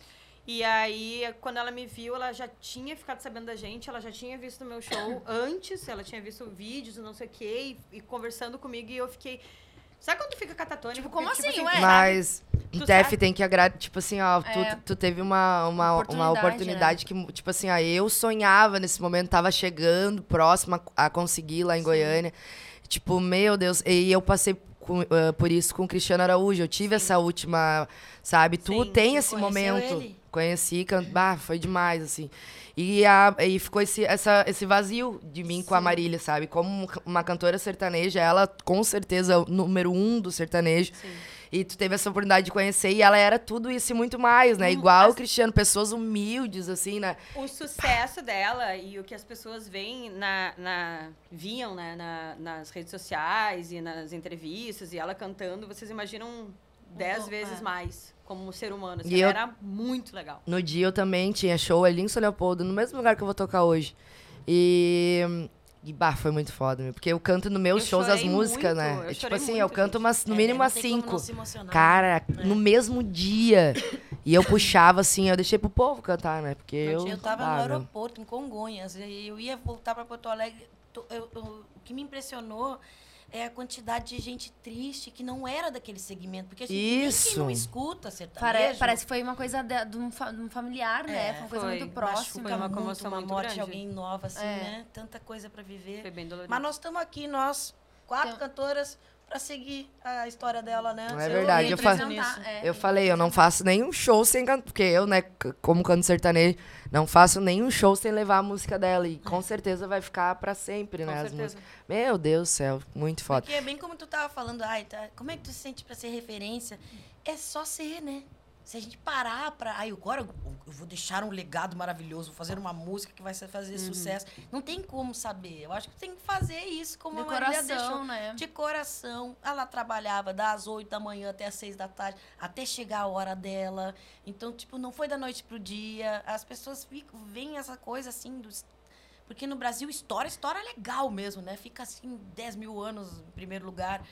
E aí, quando ela me viu, ela já tinha ficado sabendo da gente, ela já tinha visto o meu show antes, ela tinha visto vídeos e não sei o quê, e, e conversando comigo, e eu fiquei. Sabe quando tu fica catatônico? Tipo, como Porque, assim, tu ué? Mas, Tu Tef, sabe- tem que agradar. Tipo assim, ó, tu, É. tu teve uma, uma, uma Oportunidade, oportunidade que, tipo assim, ó, eu sonhava nesse momento, tava chegando próxima a conseguir lá em Goiânia. Tipo, meu Deus, e eu passei com, ah, por isso com o Cristiano Araújo. Eu tive essa última, sabe? Tu Sim, tem esse momento. ele? Conheci, can... bah, foi demais, assim. E, a, e ficou esse, essa, esse vazio de mim com a Marília, sabe? Como uma cantora sertaneja, ela com certeza é o número um do sertanejo. Sim. E tu teve essa oportunidade de conhecer e ela era tudo isso e muito mais, né? Hum, Igual o as- Cristiano, pessoas humildes, assim, né? O sucesso dela e o que as pessoas veem na, na viam né, na- nas redes sociais e nas entrevistas e ela cantando, vocês imaginam dez bom, vezes é. mais como ser humano. Assim, E eu- Era muito legal. No dia eu também tinha show ali em São Leopoldo, no mesmo lugar que eu vou tocar hoje. E. E bah, foi muito foda, meu. Porque eu canto nos meus Eu shows as músicas, muito, né? eu É tipo assim, muito, eu canto umas, no É, mínimo não umas cinco. Cara, É. no mesmo dia. E eu puxava assim, eu deixei pro povo cantar, né? Porque eu. Eu tava ah, no aeroporto, em Congonhas, e eu ia voltar para Porto Alegre. eu- eu- o que me impressionou é a quantidade de gente triste que não era daquele segmento. Porque ninguém que Isso. não escuta sertanejo. Pare- parece que foi uma coisa de, de um, fa- de um familiar, né? É, Foi uma coisa foi. muito próxima. Foi uma muito comoção uma muito morte de alguém nova, assim, É. né? Tanta coisa para viver. Foi bem dolorido. Mas nós estamos aqui, nós, quatro Então- cantoras, para seguir a história dela, né? Não é Eu verdade, eu fa-. Representar, é. Eu falei, eu não faço nenhum show sem cantar. Porque eu, né, como canto sertanejo, não faço nenhum show sem levar a música dela. E com certeza vai ficar pra sempre, Com né? As certeza. músicas. Meu Deus do céu, muito foda. Porque é bem como tu tava falando, ai, tá, como é que tu se sente pra ser referência? É só ser, né? Se a gente parar pra. Ai, agora eu, vou deixar um legado maravilhoso, vou fazer uma música que vai fazer Uhum. sucesso. Não tem como saber. Eu acho que tem que fazer isso, como De a Marília deixou. né? De coração. Ela trabalhava das 8 da manhã até as 6 da tarde, até chegar a hora dela. Então, tipo, não foi da noite pro dia. As pessoas ficam, veem essa coisa assim dos. Porque no Brasil, história, história é legal mesmo, né? Fica assim, 10 mil anos em primeiro lugar.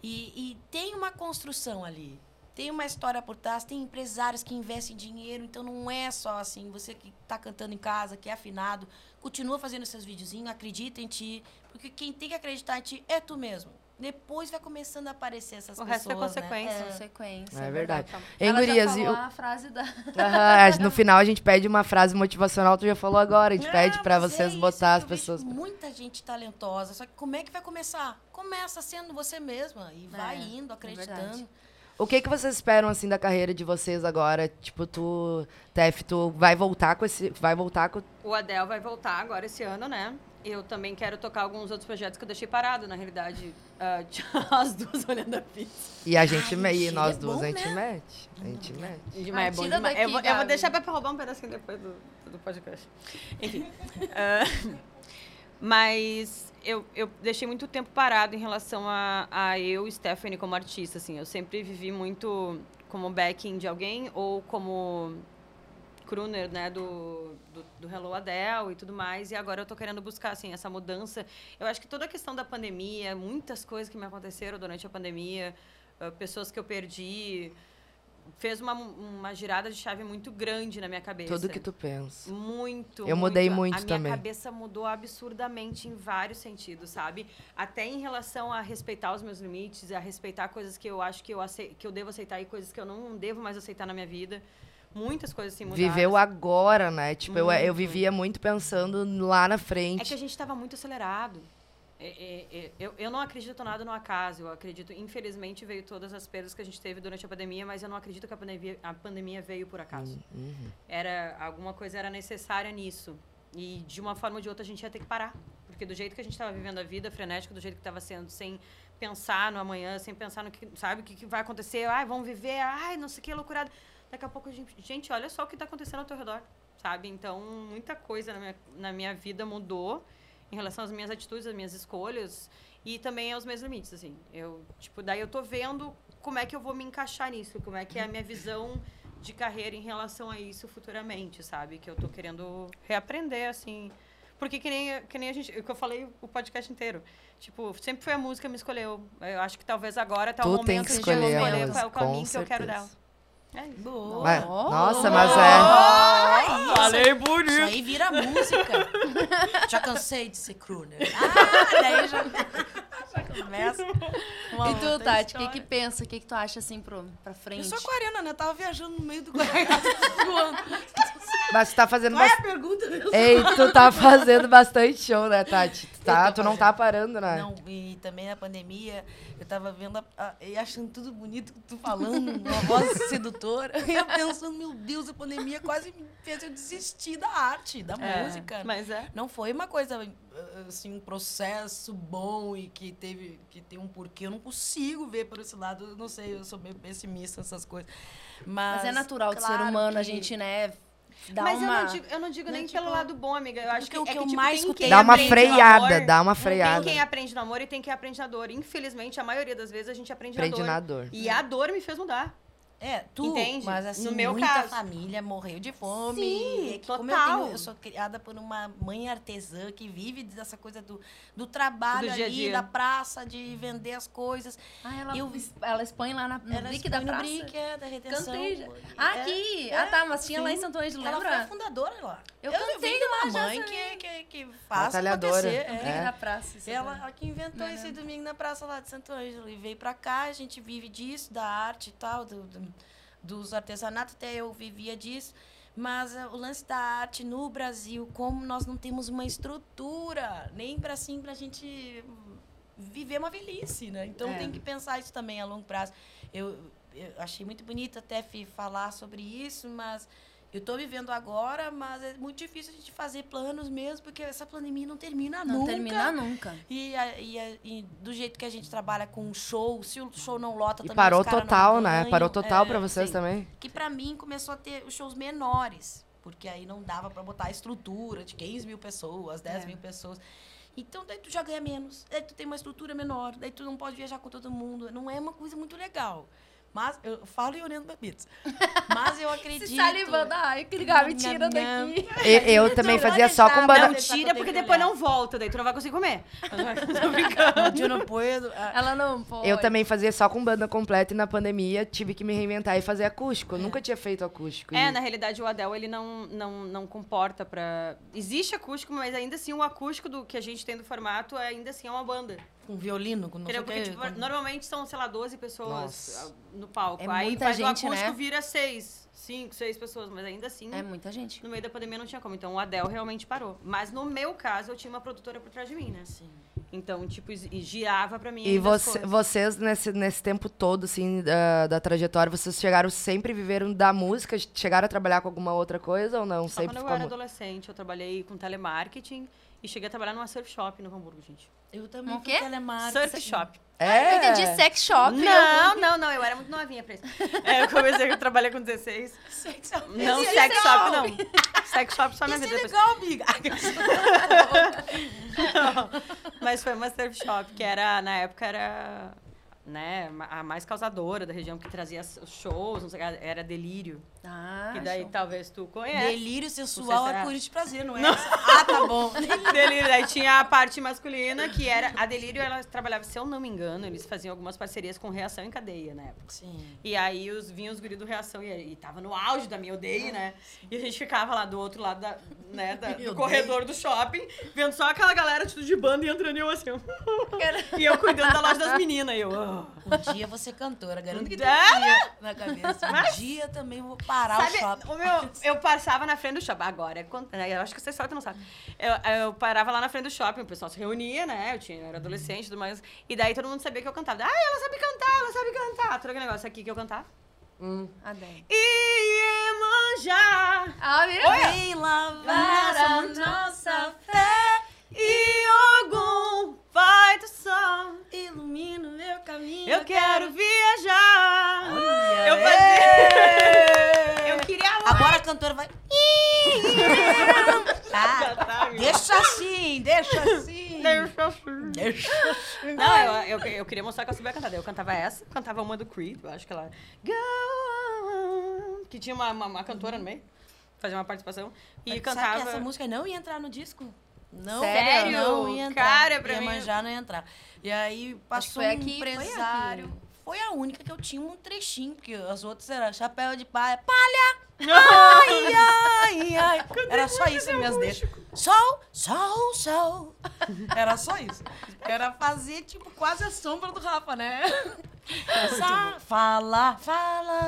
E, e tem uma construção ali. Tem uma história por trás, tem empresários que investem dinheiro, então não é só assim, você que está cantando em casa, que é afinado, continua fazendo seus videozinhos, acredita em ti, porque quem tem que acreditar em ti é tu mesmo. Depois vai começando a aparecer essas O pessoas, resto é consequência. Né? Consequência. É verdade. Hein, Ela já gurias, falou e o- a frase da... [laughs] Aham, no [laughs] final a gente pede uma frase motivacional, tu já falou agora. A gente Ah, pede pra mas vocês é botar as eu pessoas. Muita gente talentosa, só que como é que vai começar? Começa sendo você mesma e vai É, indo, é verdade. acreditando. O que que vocês esperam assim da carreira de vocês agora? Tipo, tu, Tef, tu vai voltar com esse, vai voltar com O Adel vai voltar agora esse ano, né? Eu também quero tocar alguns outros projetos que eu deixei parado, na realidade. Ah, [laughs] as duas olhando a pizza. e a gente Ai, me- e nós é duas bom, a gente né? mete, a gente mete. Ah, é bom demais. daqui, eu, vou, eu vou deixar pra roubar um pedacinho depois do, do podcast. [laughs] Enfim. ah, [laughs] mas eu, eu deixei muito tempo parado em relação a, a eu e Stephanie como artista, assim. Eu sempre vivi muito como backing de alguém ou como crooner, né, do, do, do Hello Adele e tudo mais. E agora eu tô querendo buscar, assim, essa mudança. Eu acho que toda a questão da pandemia, muitas coisas que me aconteceram durante a pandemia, ah, pessoas que eu perdi, fez uma, uma girada de chave muito grande na minha cabeça. Tudo que tu pensa. Muito. Eu mudei muito A minha também. cabeça mudou absurdamente em vários sentidos, sabe? Até em relação a respeitar os meus limites, a respeitar coisas que eu acho que eu, que eu devo aceitar e coisas que eu não devo mais aceitar na minha vida. Muitas coisas assim mudaram. Viveu agora, né? Tipo, eu, eu Muito. vivia muito pensando lá na É frente. que a gente estava muito acelerado. É, é, é, eu, eu não acredito nada no acaso. Eu acredito, infelizmente, veio todas as perdas que a gente teve durante a pandemia, mas eu não acredito que a pandemia, a pandemia veio por acaso. Uhum. Era alguma coisa era necessária nisso. E de uma forma ou de outra a gente ia ter que parar, porque do jeito que a gente estava vivendo a vida frenética, do jeito que estava sendo, sem pensar no amanhã, sem pensar no que, sabe, o que, que vai acontecer, ai, vamos viver, ai, não sei o que, loucurada. Daqui a pouco a gente, gente, olha só o que está acontecendo ao teu redor, sabe? Então, muita coisa na minha, na minha vida mudou em relação às minhas atitudes, às minhas escolhas e também aos meus limites, assim. Eu, tipo, daí eu tô vendo como é que eu vou me encaixar nisso, como é que é a minha visão de carreira em relação a isso futuramente, sabe? Que eu tô querendo reaprender, assim. Porque que nem, que nem a gente. Que eu falei o podcast inteiro. Tipo, sempre foi a música que me escolheu. Eu acho que talvez agora tá o momento de eu escolher qual é o caminho que eu quero dela. É isso. Boa. Mas- Oh. nossa, mas é. Falei Isso bonito. aí vira música. [laughs] já cansei de ser crooner. Ah, daí já, já começa. uma E tu, Tati, o que, que pensa? O que, que tu acha assim pro, pra Eu frente? sou aquariana, né? Tava viajando no meio do [laughs] Guarani, voando. [laughs] Mas tu tá fazendo Qual é a pergunta mesmo? Ei, tu tá fazendo bastante show, né, Tati? Tu, tá, tu não tá parando, né? Não, e também na pandemia, eu tava vendo a- a- e achando tudo bonito, tu falando, uma voz [laughs] sedutora. E eu pensando, meu Deus, a pandemia quase me fez eu desistir da arte, da É, música. Mas é. Não foi uma coisa, assim, um processo bom e que teve, que tem um porquê. Eu não consigo ver por esse lado, eu não sei, eu sou meio pessimista nessas coisas. Mas, Mas é natural do ser claro humano a que- gente, né, dar Mas uma... eu não digo, eu não digo Né, nem tipo, pelo lado bom, amiga. Eu acho que, o é que eu tipo, mais tem quem Dá uma freada, amor, dá uma Tem freada. quem aprende no amor e tem quem aprende na dor. Infelizmente, a maioria das vezes a gente aprende, Aprende na na dor. dor. E a dor me fez mudar. É, tu, Entende? mas assim, No meu muita caso. família morreu de fome. Sim, É que como total. eu, tenho, eu sou criada por uma mãe artesã que vive dessa coisa do, do trabalho Do dia ali, dia. da praça, de vender as coisas. Ah, ela, Eu- ela expõe lá na, no Ela Brick da no praça? Brick, é, da retenção. Cantei. É, Ah, aqui! ah, tá, mas tinha lá em sim. Santo Ângelo, Ela foi a lembra? fundadora lá. Eu vi cantei de uma mãe que, que, que faz Batalhadora. acontecer. No é. Brick da praça. Ela, ela que inventou Não esse lembro. domingo na praça lá de Santo Ângelo. E veio pra cá, a gente vive disso, da arte e tal, do- do- dos artesanatos, até eu vivia disso. Mas eh, o lance da arte no Brasil, como nós não temos uma estrutura, nem para assim, pra gente viver uma velhice, né? Então É. tem que pensar isso também a longo prazo. Eu, eu achei muito bonito até Fih, falar sobre isso, mas eu estou vivendo agora, mas é muito difícil a gente fazer planos mesmo, porque essa pandemia não termina Não nunca. termina nunca. E, a- e a- e do jeito que a gente trabalha com show, se o show não lota E também parou não total, né? ganham. Parou total É, pra vocês sim. também. Que pra mim começou a ter os shows menores, porque aí não dava pra botar a estrutura de 15 mil pessoas, 10 É. mil pessoas. Então daí tu já ganha menos, daí tu tem uma estrutura menor, daí tu não pode viajar com todo mundo. Não é uma coisa muito legal. Mas eu falo e olhando pra pizza. Mas eu acredito. Se salivando, ai, que legal, me tira daqui. E- Eu também Não, fazia só com banda. Não eu tira, porque que depois não volta, daí tu não vai conseguir comer. [laughs] Tô brincando. Eu não puedo. ah, Ela não pode. Eu também fazia só com banda completa e na pandemia tive que me reinventar e fazer acústico. Eu nunca tinha feito acústico. É, E- na realidade o Adel ele não, não, não comporta pra. Existe acústico, mas ainda assim o acústico do que a gente tem do formato é, ainda assim é uma banda. Com violino, com não sei Porque quê, tipo, com- normalmente são, sei lá, 12 pessoas Nossa. ah, no palco. É Aí muita faz gente, o acústico né? vira seis, cinco, seis pessoas, mas ainda assim. É muita gente. No meio da pandemia não tinha como. Então o Adel realmente parou. Mas no meu caso, eu tinha uma produtora por trás de mim, né? Sim. Então, tipo, e girava pra mim. E você- vocês, nesse, nesse tempo todo, assim, da, da trajetória, vocês chegaram, sempre viveram da música? Chegaram a trabalhar com alguma outra coisa ou não? Só sempre quando eu ficou era adolescente, eu trabalhei com telemarketing e cheguei a trabalhar numa surf shop no Hamburgo, gente. Eu também O fui quê? telemarketing. Surf shop. É? Eu entendi sex shop. Não, não, não, eu era muito novinha pra isso. [laughs] É, eu comecei a trabalhar com 16. Sex Não, Isso é sex legal. shop não. Sex shop só na Isso é vida depois. legal, amiga. [laughs] Mas foi uma surf shop, que era, na época, era né, a mais causadora da região, que trazia os shows, não sei, o que, era Delírio. Ah, que daí show. talvez tu conhece. Delírio sensual será? é por de prazer, não é? [laughs] Ah, tá bom. [laughs] Delírio. Daí tinha a parte masculina, que era. A Delírio, ela trabalhava, se eu não me engano, eles faziam algumas parcerias com Reação em Cadeia na época. Sim. E aí os, vinham os guris do Reação e, e tava no auge da minha odeio, né? E a gente ficava lá do outro lado da, né, [laughs] da- do corredor do shopping, vendo só aquela galera tudo de banda e entrando e eu assim. e eu cuidando da loja das meninas. E eu. "Ah". Um dia você cantora, garanto que tem É, um dia na cabeça. Um dia também vou parar Sabe, o shopping. o meu, eu passava na frente do shopping. Agora, é quando- né, eu acho que história tu não sabe. Eu, eu parava lá na frente do shopping, o pessoal se reunia, né? Eu, tinha, eu era adolescente e tudo mais. E daí todo mundo sabia que eu cantava. Ah, ela sabe cantar, ela sabe cantar. Todo aquele negócio aqui que eu cantava. A Dé. Iemanjá, Ah, cantora vai. [laughs] tá. Deixa assim, deixa assim. Deixa assim. Deixa assim. Não, eu, eu, eu queria mostrar que eu sabia cantar. Eu cantava essa, cantava uma do Creed, eu acho que ela. Go on, que tinha uma, uma, uma cantora no meio, fazer uma participação, e Mas cantava... Sabe que essa música não ia entrar no disco? Não, Sério? Não ia entrar. Cara, pra ia mim- manjar, não ia entrar. E aí passou foi um aqui, foi empresário. Foi, a única que eu tinha um trechinho, porque as outras eram chapéu de palha, palha! Ai, ai, ai. Era só isso em minhas deixas. Sol, sol, sol. Era só isso. Era fazer, tipo, quase a sombra do Rafa, né? Sa fala, fala.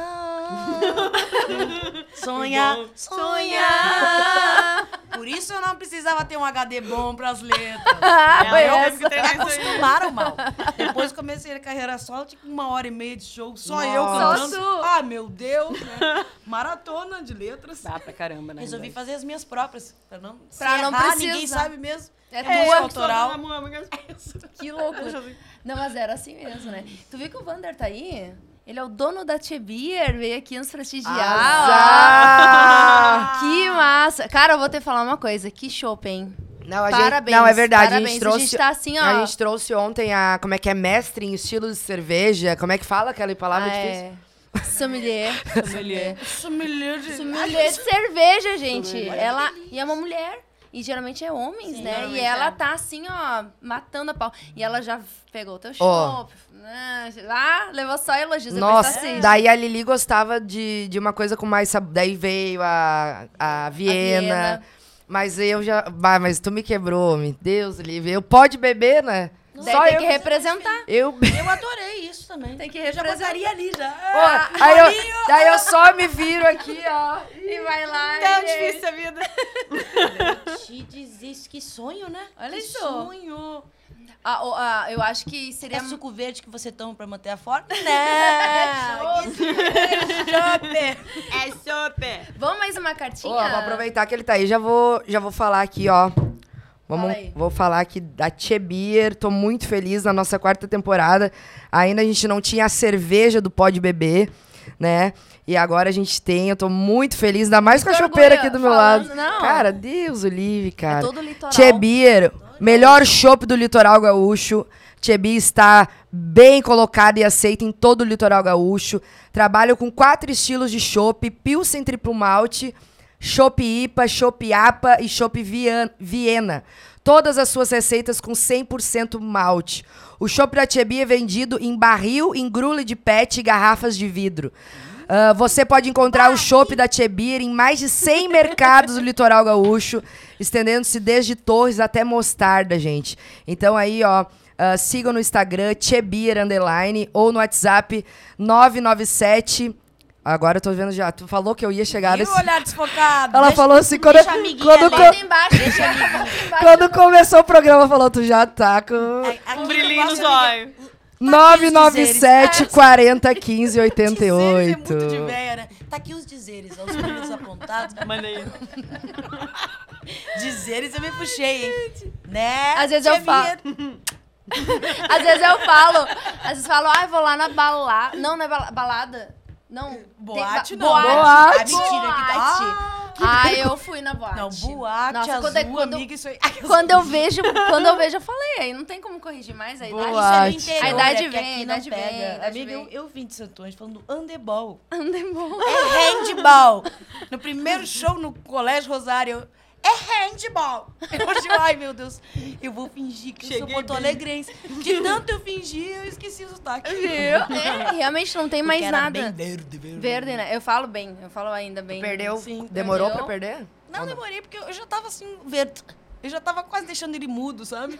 Sonha, sonha. Por isso eu não precisava ter um HD bom pras letras. Ah, É, foi eu que aí. Acostumaram mal. Depois comecei a carreira solo, tipo uma hora e meia de show, só eu Nossa. cantando. Só tu. Ah, meu Deus, né? Maratona de letras. Dá pra caramba, né? Resolvi fazer as minhas próprias, pra não, se Pra não errar, ninguém sabe mesmo. É música tua. autoral. [laughs] Que loucura. Não, mas era assim mesmo, né? Tu viu que o Vander tá aí? Ele é o dono da Tchê Beer, veio aqui nos prestigiar. Ó. Que massa. Cara, eu vou te falar uma coisa. Que chopp, hein? Não, a Parabéns, gente, não, é verdade. A parabéns. gente trouxe. A gente tá assim, ó. A gente trouxe ontem a. Como é que é? Mestre em estilo de cerveja. Como é que fala aquela palavra Ah, difícil? é. Sommelier. Sommelier. Sommelier de... Sommelier de [laughs] cerveja, gente. Ela e é uma mulher. E geralmente é homens, Sim, né? E ela é. tá assim, ó, matando a pau. E ela já pegou o teu chopp. né? Ah, levou só elogios. Nossa, assim. daí a Lili gostava de, de uma coisa com mais sabor. Daí veio a, a Viena. Viena. Mas eu já. Bah, mas tu me quebrou, meu Deus, Lívia. Eu pode beber, né? Daí Só tem eu. que representar. Eu. [laughs] Eu adorei isso também. Tem que Eu já representar. botaria ali já. Pô, [laughs] aí eu, daí eu só me viro aqui, ó. [laughs] E vai lá. Tão e- difícil a vida. Te dizer que sonho, né? Olha que isso. sonho. Ah, o- ah, eu acho que seria. É suco verde que você toma pra manter a forma? Não! que chope! É super. Vamos mais uma cartinha? Ó, vou aproveitar que ele tá aí, já vou, já vou falar aqui, ó. Vamos, Fala vou falar aqui da Tchê Beer. Tô muito feliz na nossa quarta temporada. Ainda a gente não tinha a cerveja do Pode Beber, né? E agora a gente tem. Eu tô muito feliz, ainda mais com a chopeira aqui do meu falando- lado. não. Cara, Deus o livre, cara. É todo o litoral. Tchê Beer, melhor chopp do litoral gaúcho. Beer está bem colocado e aceito em todo o litoral gaúcho. Trabalho com quatro estilos de chopp: Pilsen Triplo Malte, Chopp IPA, Chopp APA e Chopp Viena. Todas as suas receitas com 100% malte. O chopp Beer é vendido em barril, em grule de pet e garrafas de vidro. Ah, você pode encontrar o chopp da Tchê Beer em mais de 100 [laughs] mercados do litoral gaúcho, estendendo-se desde Torres até Mostarda, gente. Então aí, ó, ah, sigam no Instagram, Tchê Beer Underline, ou no WhatsApp 997... Agora eu tô vendo já. Tu falou que eu ia chegar E o nesse... olhar desfocado? [laughs] Ela Deixa- falou assim, quando, deixa a amiguinha quando, ali. co- Bota embaixo, deixa embaixo. quando começou o programa, falou, tu já tá com... Aqui Um brilhinho no gosto, amiga. zóio. 997 40 15 Dizeres é 88. muito de véia, né? Tá aqui os dizeres, aos primeiros apontados. Manda aí. [laughs] Dizeres eu me puxei, hein? Né? Às vezes eu falo. [laughs] Às vezes eu falo, às vezes eu falo, ai, vou lá na balada. Não, não é bala- balada. Não. Boate não. Boate. Boate. Ah, mentira. Que Boate. tá... Ah, eu fui na boate. Não, boate, Nossa, azul, quando, é- quando, amiga, isso aí. [laughs] quando eu vejo, quando eu vejo, eu falei, aí não tem como corrigir mais a idade. É interior, A idade é que vem, a idade vem, pega. a idade Amiga, vem. eu, eu vim de Santo Ângelo falando do handebol. Handebol. É handball. No primeiro show no Colégio Rosário, é handball. Eu digo, ai meu Deus, eu vou fingir que eu Cheguei sou Porto Alegrense. De tanto eu fingir, eu esqueci o sotaque. Viu? É, realmente não tem mais nada. bem verde, verde. Verde, né? Eu falo bem, eu falo ainda bem. Perdeu? Sim, Demorou perdeu. pra perder? Não demorei, porque eu já tava assim, verde. Eu já tava quase deixando ele mudo, sabe?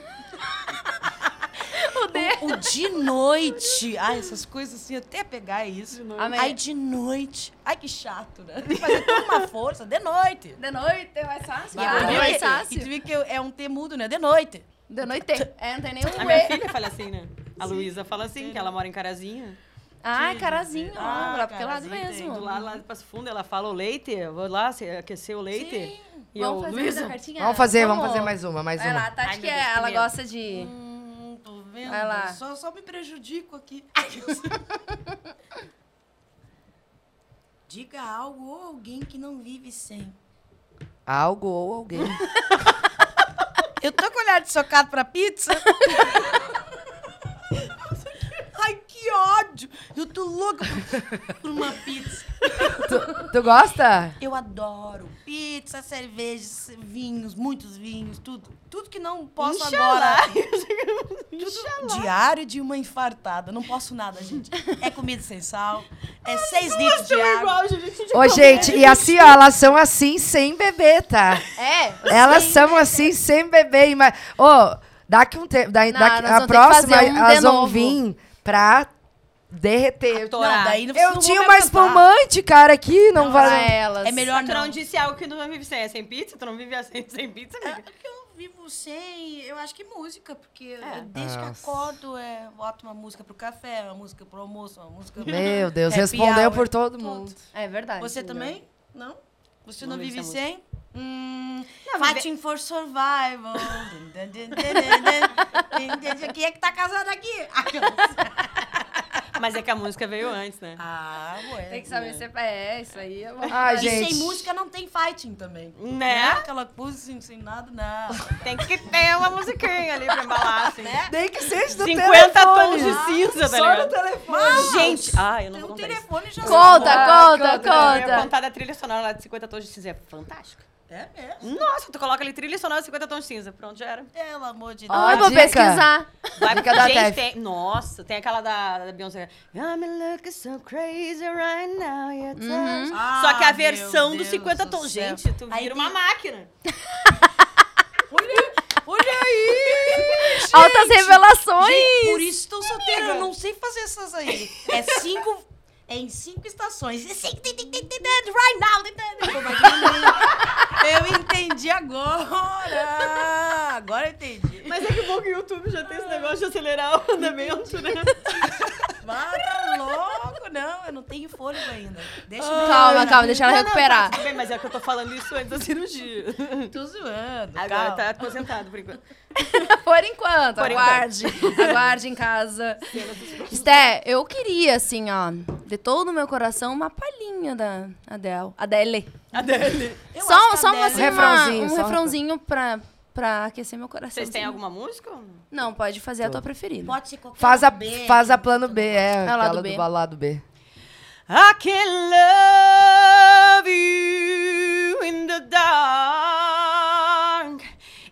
O, o de noite. Ai, essas coisas assim, até pegar isso. Amém. Ai, de noite. Ai, que chato, né? [laughs] Fazer toda uma força, de noite. De noite é mais fácil. Vai, Ah, é mais que- E tu fácil. viu que é um T mudo, né? De noite. De noite. É, não tem nenhum A minha filha fala assim, né? A Luísa fala assim, que ela mora em Carazinho. Ah, carazinho. Ah, Ah, lá pro lado tem. mesmo. Do lado lá de Passo Fundo, ela fala o leite, eu vou lá se- aquecer o leite. Sim. E Vamos eu, fazer Luísa? Vamos fazer, vamos fazer mais uma, mais Vai uma. lá, a Tati Ai, que é, Deus, que ela medo. gosta de... Hum, vendo. Vai lá. Só, só me prejudico aqui. [laughs] Diga algo ou alguém que não vive sem. Algo ou alguém. [laughs] Eu tô com olhar de socado pra pizza. [laughs] Que ódio! Eu tô louca por, uma pizza. Tu, tu gosta? Eu adoro pizza, cerveja, vinhos, muitos vinhos, tudo. Tudo que não posso Inxalá. agora. [laughs] Tudo diário de uma infartada. Não posso nada, gente. É comida sem sal, é seis litros de água. igual, gente. Ô, gente, e assim, ó, elas são assim sem beber, tá? É, Elas são assim sem beber. Mas, ô, daqui um tempo. Daqui, Não, daqui- a próxima, um de elas vão novo. vir pra derreter. Atorar. Não, daí não Eu não tinha uma espumante, cara, aqui, não, pra vai. elas. É melhor Tu não não. disse algo que tu não vive sem. É sem pizza? Tu não vive assim, [laughs] sem pizza, amiga? Porque eu vivo sem, eu acho que música, porque eu- desde Nossa. que acordo, é, boto uma música pro café, uma música pro almoço, uma música pro... Meu Deus, [laughs] respondeu hour, por todo mundo. É verdade. Você também? Não? Você Não não, vive vive sem sem? Hum, Não, fighting for survival. Quem é que tá casado aqui? [laughs] Mas é que a música veio antes, né? Ah, ué. Tem que saber se é isso aí. É. Ai, E gente. sem música não tem fighting também. Né? Aquela coisa assim, sem nada, não. Tem que ter uma musiquinha ali pra embalar, assim. Nem que seja do 50 telefone. tons de cinza, tá Só no ligado? telefone. Gente, ai, eu não Tem vou um contar isso. telefone já Conta, Ah, conta, conta. Eu contar da trilha sonora lá de 50 tons de cinza. É fantástico. É mesmo. Nossa, tu coloca ali trilha sonora de 50 tons de cinza. Pronto, já era. Pelo amor de Deus. Eu vou dica. pesquisar. Vai, Dica da gente, Tef. tem, nossa, tem aquela da, da Beyoncé. I'm looking so crazy right now, your touch. Ah, Só que a versão dos Deus 50 do tons, céu. gente, tu Aí vira tem- uma máquina. [laughs] Olha, olha aí! Altas revelações. Gente, por isso estou solteira, eu não sei fazer essas aí. É cinco. É em cinco estações. É. Right now. Eu entendi agora. Agora eu entendi. Mas é que bom que o YouTube já tem esse negócio de acelerar o andamento, né? Para louco, não. Eu não tenho fôlego ainda. Deixa eu Calma, calma, deixa ela Não, não, recuperar. tá, tudo bem, mas é que eu tô falando isso antes da cirurgia. Tô zoando. Agora calma. tá aposentado por enquanto. Por enquanto, Por aguarde. Aguarde em casa. Sté, eu queria, assim, ó, todo o meu coração, uma palhinha da Adele. Adele. Adele. Eu só só a Adele- assim, uma- Refrãozinho, um um refrãozinho pra, pra aquecer meu coração. Vocês têm alguma música? Não, pode fazer a tua preferida. Pode ser qualquer Faz a, B, faz a plano B, é. lado aquela B. do balado B. I can love you in the dark.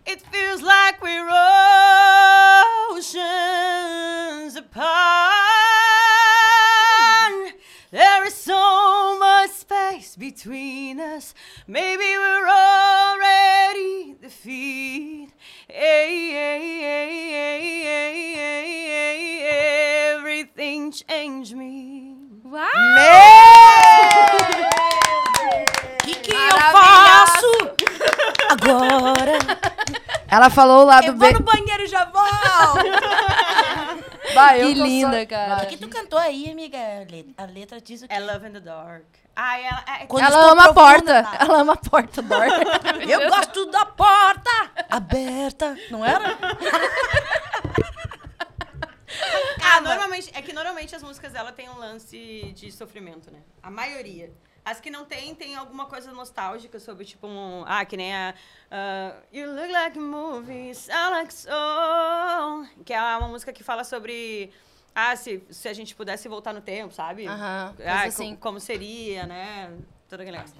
It feels like we're oceans apart. Between us. Maybe we're already defeated. Everything changed me. Uau! O que, que eu faço agora? [laughs] Ela falou o lado Eu B. vou no banheiro e já volto. [laughs] Vai, eu Que tô só- linda, cara. O que tu cantou aí, amiga? A le- A letra diz o quê? É Love in the Dark. Ah, ela, é, Quando Ela ama a profunda, porta. tá? Ela ama a porta, Dor. [laughs] Eu gosto da porta aberta. Não era? Ah, normalmente, é que normalmente as músicas dela tem um lance de sofrimento, né? A maioria. As que não tem, tem alguma coisa nostálgica sobre, tipo, um... Ah, que nem a... ah, you look like a movie, sound like soul. Que é uma música que fala sobre... Ah, se, se a gente pudesse voltar no tempo, sabe? Aham, coisa ah, co- assim. como seria, né? Todo aquele negócio.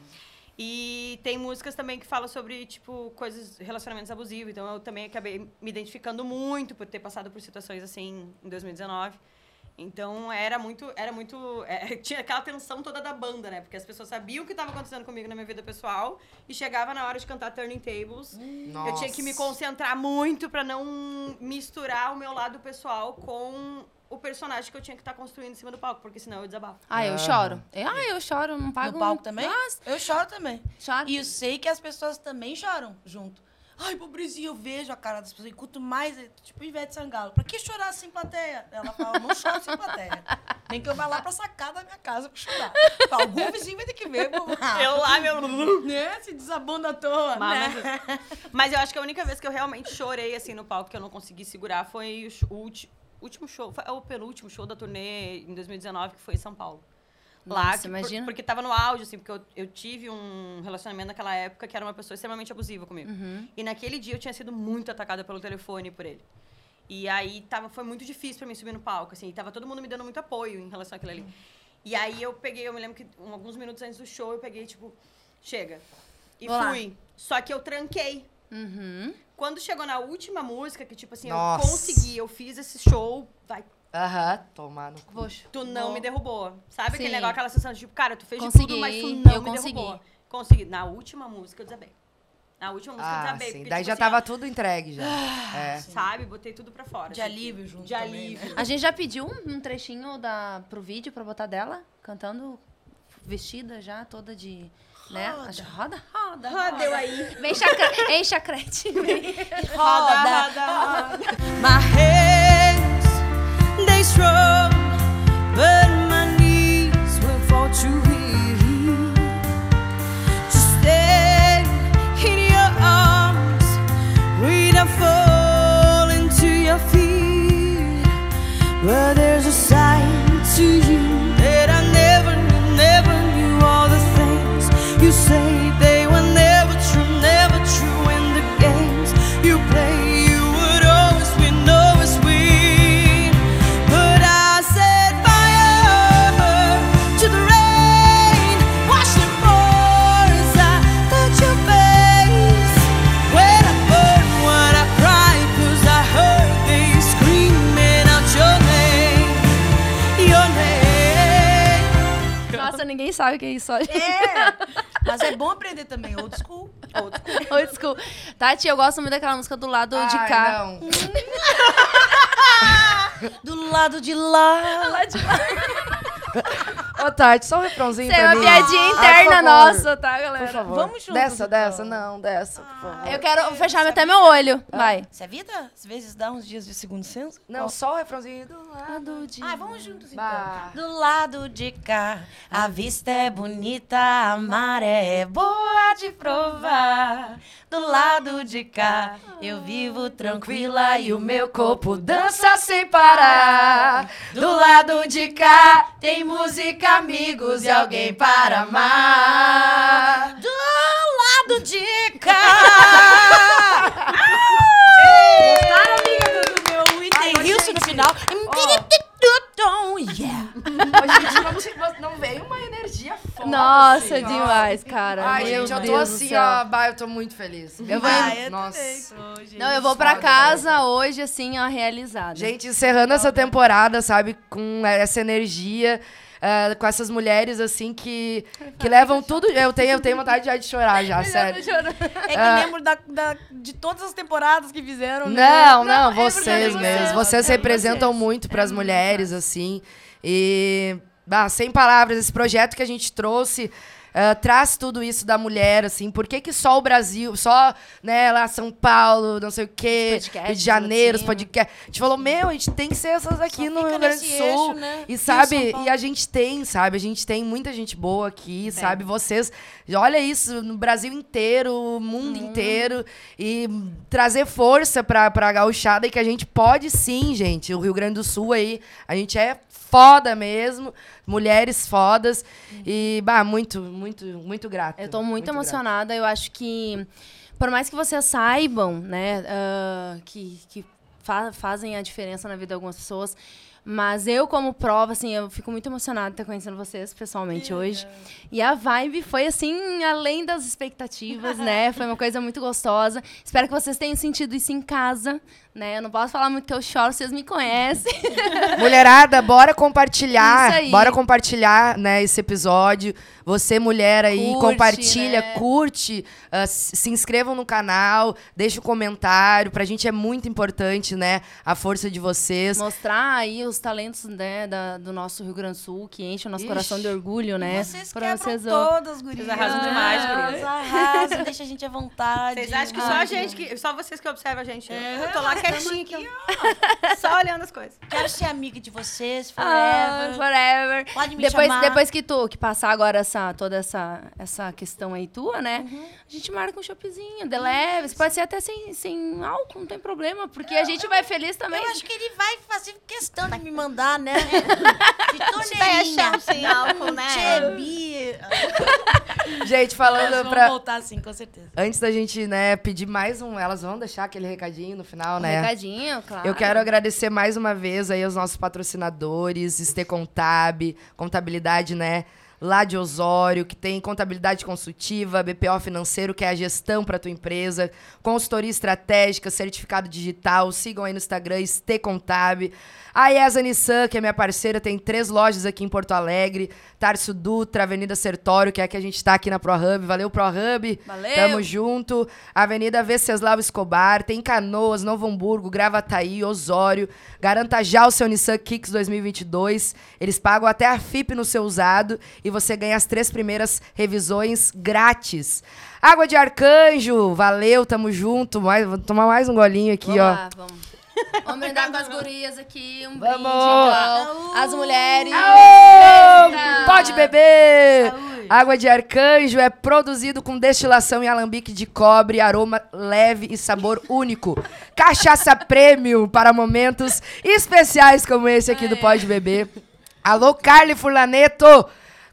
E tem músicas também que falam sobre, tipo, coisas, relacionamentos abusivos. Então eu também acabei me identificando muito por ter passado por situações assim em 2019. Então era muito, era muito, é, tinha aquela tensão toda da banda, né? Porque as pessoas sabiam o que estava acontecendo comigo na minha vida pessoal e chegava na hora de cantar Turning Tables, eu tinha que me Nossa. concentrar muito pra não misturar o meu lado pessoal com o personagem que eu tinha que estar construindo em cima do palco, porque senão eu desabafo. Ah, eu choro. Ah, eu choro, não pago. No palco também? Nossa, Eu choro também. choro. E eu sei que as pessoas também choram junto. Ai, pobrezinho, eu vejo a cara das pessoas. Enquanto mais, é tipo Ivete Sangalo. Pra que chorar sem plateia? Ela fala, não choro sem plateia. Nem que eu vá lá pra sacada da minha casa pra chorar. Algum vizinho vai ter que ver. [laughs] Eu lá, meu... [laughs] Né? Se desabando à toa, Mas, né? mas eu acho que a única vez que eu realmente chorei, assim, no palco, que eu não consegui segurar, foi o, sh- o ulti- último show, foi o penúltimo show da turnê em 2019, que foi em São Paulo. Lá, Nossa, que- por- imagina. porque tava no auge, assim, porque eu, eu tive um relacionamento naquela época que era uma pessoa extremamente abusiva comigo. Uhum. E naquele dia eu tinha sido muito atacada pelo telefone por ele. E aí tava, foi muito difícil pra mim subir no palco, assim, e tava todo mundo me dando muito apoio em relação àquilo ali. E aí eu peguei, eu me lembro que um- alguns minutos antes do show, eu peguei, tipo, chega. E Vou lá. fui. Só que eu tranquei. Uhum. Quando chegou na última música, que tipo assim, Nossa. eu consegui, eu fiz esse show, vai, Aham, tomar no cu. Poxa. tu não vou- me derrubou. Sabe aquele negócio, aquela sensação de tipo, cara, tu fez de Consegui, tudo, mas tu não eu me consegui. derrubou. Consegui. Na última música eu desabei. Na última música eu Ah, desabei. sim. porque, Daí tipo já assim, tava ó, tudo entregue já. É. Sabe? Botei tudo pra fora. De assim. alívio junto De também, alívio. A gente já pediu um, um trechinho da, pro vídeo pra botar dela, cantando, vestida já, toda de. Né? Roda, roda, roda. Roda eu aí. Vem chacre... Hein, chacrete? [laughs] Roda, roda. My hands, they strong, but my knees will fall to. To in your arms, when I fall into your feet. There's a sign to you sabe o que é isso. olha. É, [laughs] mas é bom aprender também, old school. Old school. Tati, eu gosto muito daquela música do lado de Ai, cá. não. [laughs] Do lado de lá. [laughs] Ô, Tati, só um refrãozinho Isso é pra uma mim. piadinha Ah, interna nossa, tá, galera? Por favor. Vamos juntos, Dessa, então. dessa, não, dessa, por favor. Eu quero fechar até meu olho. Vai. Isso é vida? Às vezes dá uns dias de segundo senso? Não, só o refrãozinho do lado. Lado de... Ah, vamos juntos então. Bah. Do lado de cá, a vista é bonita, a maré é boa de provar. Do lado de cá, eu vivo tranquila e o meu corpo dança sem parar. Do lado de cá, tem música, amigos e alguém para amar. Do lado de cá. [laughs] Gostaram, amiga, do, do meu Houston no final? Yeah. Ô, gente, não, veio uma energia foda. Nossa, assim, ó. demais, cara. Ai, Meu gente, eu tô Deus assim, céu. ó. Bah, eu tô muito feliz. Eu vou- Ah, eu Nossa. também tô, gente. Não, eu vou pra Foda, casa hoje, assim, ó, realizada. Gente, encerrando essa temporada, sabe, com essa energia, ah, com essas mulheres, assim, que, que levam tudo. Eu tenho, eu tenho vontade já de chorar já, [laughs] sério. É que Ah. lembro da, da- de todas as temporadas que fizeram, né? Não, não, Não, é vocês verdade, mesmo. vocês. É representam vocês. muito pras mulheres, assim. E, bah, sem palavras, esse projeto que a gente trouxe. Ah, traz tudo isso da mulher, assim, por que, que só o Brasil, só, né, lá São Paulo, não sei o quê, Rio de Janeiro, os podcasts. A gente falou, meu, a gente tem que ser essas aqui Só no Rio Grande do Sul. eixo, né? E sabe, e a gente tem, sabe, a gente tem muita gente boa aqui, sabe, vocês, olha isso, no Brasil inteiro, o mundo inteiro, e trazer força pra, pra gauchada e que a gente pode sim, gente, o Rio Grande do Sul aí, a gente é foda mesmo, mulheres fodas, e, bah, muito, muito, muito grata. Eu tô muito, grata. emocionada. Eu acho que, por mais que vocês saibam, né, ah, que, que fa- fazem a diferença na vida de algumas pessoas, mas eu, como prova, assim, eu fico muito emocionada de estar conhecendo vocês pessoalmente hoje. E a vibe foi, assim, além das expectativas, né? [laughs] Foi uma coisa muito gostosa. Espero que vocês tenham sentido isso em casa, né? Eu não posso falar muito que eu choro, vocês me conhecem. [laughs] Mulherada, bora compartilhar. Isso aí. Bora compartilhar, né, esse episódio. Você, mulher aí, Curte, compartilha, né? curte, s- se inscrevam no canal, deixa o comentário. Pra gente é muito importante, né? A força de vocês. Mostrar aí os talentos, né, da- do nosso Rio Grande do Sul, que enche o nosso Ixi. coração de orgulho, né? Vocês Pra quebram vocês, ó. todas, gurias. Vocês arrasam demais, gurias. Vocês arrasam, deixa a gente à vontade. Vocês acham que só a gente, que, só vocês que observam a gente? É, eu tô lá quietinha aqui, ó. Só olhando as coisas. Quero ser amiga de vocês, Ah, forever. forever. Pode me depois, chamar. depois que tu que passar agora essa, toda essa, essa questão aí tua, né? Uhum. A gente marca um choppzinho, de leves. Pode ser até sem, sem álcool, não tem problema. Porque a gente vai feliz também. Eu acho que ele vai fazer questão de me mandar, né? De Vai achar torneirinha. sem álcool, né? [laughs] Gente, falando Nós vamos pra. voltar sim, com certeza. Antes da gente, né, pedir mais um. Elas vão deixar aquele recadinho no final, Um né? recadinho, claro. Eu quero agradecer mais uma vez aí aos nossos patrocinadores, Estecontab, contabilidade, né? Lá de Osório, que tem contabilidade consultiva, BPO financeiro, que é a gestão para tua empresa, consultoria estratégica, certificado digital. Sigam aí no Instagram, Estecontab. A IESA Nissan, que é minha parceira, tem três lojas aqui em Porto Alegre. Tarso Dutra, Avenida Sertório, que é a que a gente tá aqui na ProHub. Valeu, ProHub. Valeu. Tamo junto. Avenida Venceslau Escobar, tem Canoas, Novo Hamburgo, Gravataí, Osório. Garanta já o seu Nissan Kicks 2022. Eles pagam até a FIP no seu usado e você ganha as três primeiras revisões grátis. Água de Arcanjo, valeu, tamo junto. Mais, vou tomar mais um golinho aqui, Vamos ó. lá, vamos. Vamos brindar com as gurias aqui, um brinde, Vamos! então. As mulheres. Aô! Eita! Pode beber! Água de arcanjo é produzido com destilação em alambique de cobre, aroma leve e sabor [laughs] único. Cachaça premium para momentos especiais como esse aqui do Pode Beber. Alô, Carly Furlaneto!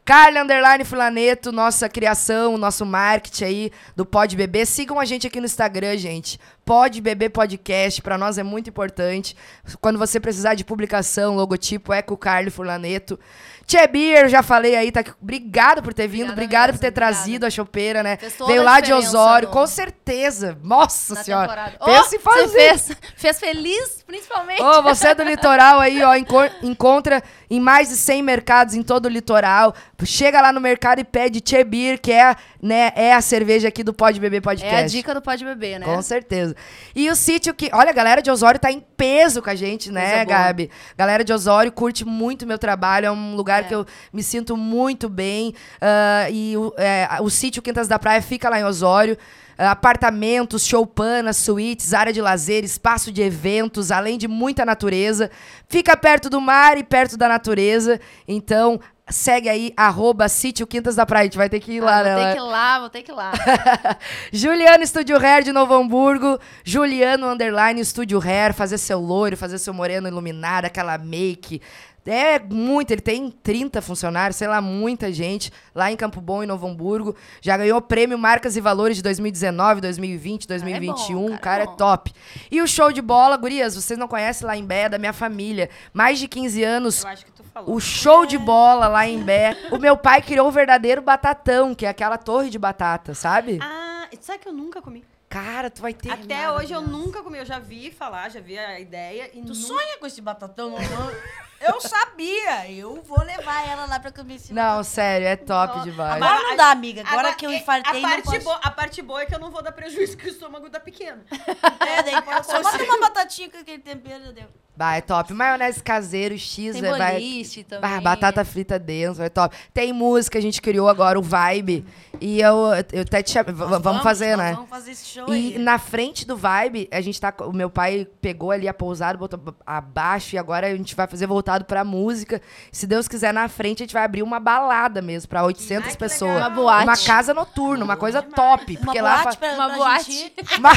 Carly Underline Fulaneto, nossa criação, nosso marketing aí do Beber. Sigam a gente aqui no Instagram, gente. Pode Beber Podcast, pra nós é muito importante. Quando você precisar de publicação, logotipo, é com o Carly Furlaneto. Tchê Beer, já falei aí, tá aqui. Obrigado por ter vindo, obrigado por ter obrigada. trazido a chopeira, né? Veio lá de Osório, no- com certeza. Nossa na senhora. temporada. Pensa em fazer. Fez, fez feliz, principalmente. Ô, você é do litoral aí, ó, enco- encontra em mais de 100 mercados em todo o litoral. Chega lá no mercado e pede Tchê Beer, que é, a- né, é a cerveja aqui do Pode Beber Podcast. é a dica do Pode Beber, né? Com certeza. E o sítio que. Olha, a galera de Osório tá em peso com a gente, né, boa. Gabi? Galera de Osório curte muito meu trabalho. É um lugar É. que eu me sinto muito bem. ah, e o, é, o sítio Quintas da Praia fica lá em Osório. Ah, apartamentos, choupanas, suítes, área de lazer, espaço de eventos, além de muita natureza. Fica perto do mar e perto da natureza. Então, segue aí, arroba sítio Quintas da Praia. A gente vai ter que ir lá, Ah, né? vou ter que ir lá, vou ter que ir lá. [laughs] Juliano Estúdio Hair de Novo Hamburgo. Juliano Underline Estúdio Hair. Fazer seu loiro, fazer seu moreno iluminado, aquela make. É muito, ele tem 30 funcionários, sei lá, muita gente lá em Campo Bom, em Novo Hamburgo. Já ganhou prêmio Marcas e Valores de 2019, 2020, 2021. cara, é cara, é, bom. top. E o show de bola, gurias, vocês não conhecem lá em Bé, da minha família. Mais de 15 anos, Eu acho que tu falou. o show de bola lá em Bé. O meu pai criou o verdadeiro batatão, que é aquela torre de batata, sabe? Ah, sabe que eu nunca comi? Cara, tu vai ter. Até hoje eu nunca comi. Eu já vi falar, já vi a ideia. E Tu nunca... sonha com esse batatão? Não, não. [laughs] Eu sabia. Eu vou levar ela lá pra comer Não, sério, é top demais. Agora não dá, amiga. Agora, que eu é- infartei, a não parte, posso. boa, a parte boa é que eu não vou dar prejuízo que o estômago tá pequeno. [laughs] É, daí só bota uma batatinha com aquele tempero, deu. Vai, é top. Maionese caseiro, X, Tem vai- vai. também. Batata frita dentro, é top. Tem música, a gente criou agora o Vibe. E eu, eu até te chamo. v- Vamos, fazer, nós né? Vamos fazer esse show E aí. na frente do Vibe, a gente tá. O meu pai pegou ali a pousada, botou abaixo, e agora a gente vai fazer voltado pra música. Se Deus quiser, na frente a gente vai abrir uma balada mesmo, pra 800 Ai, que pessoas. legal. Uma boate. Uma casa noturna, uma coisa top. Uma Porque lá. boate pra, Uma pra boate. [laughs] Uma-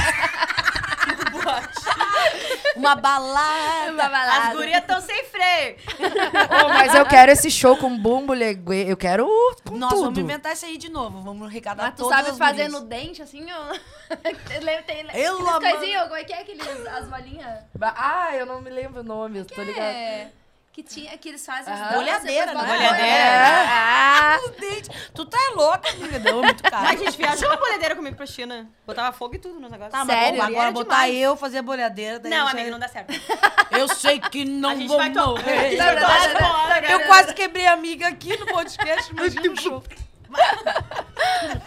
Uma balada. Uma balada. As gurias estão sem freio. Ô, mas eu quero esse show com bumbo legue. Eu quero com Nós tudo. vamos inventar isso aí de novo. Vamos arrecadar Mas tu sabe fazer no dente, assim, ó. [laughs] Tem, tem, Eu amo- coisinhos, como é que é aqueles, as bolinhas? Ah, eu não me lembro o nome, eu tô ligado. É, que tinha, que eles fazem Aham. doces, Bolhadeira, depois né? É. Ah, Os dentes. Tu tá louca, amiga. Não, muito caro. Mas a gente viajou uma bolhadeira comigo pra China. Botava fogo e tudo no negócio. Tá, mas Sério? vamos agora Era botar demais. eu fazer a bolhadeira. daí Não, já- amiga, não dá certo. Eu sei que não a gente vou vai morrer. [laughs] Eu quase quebrei a amiga aqui no podcast, imagina o show.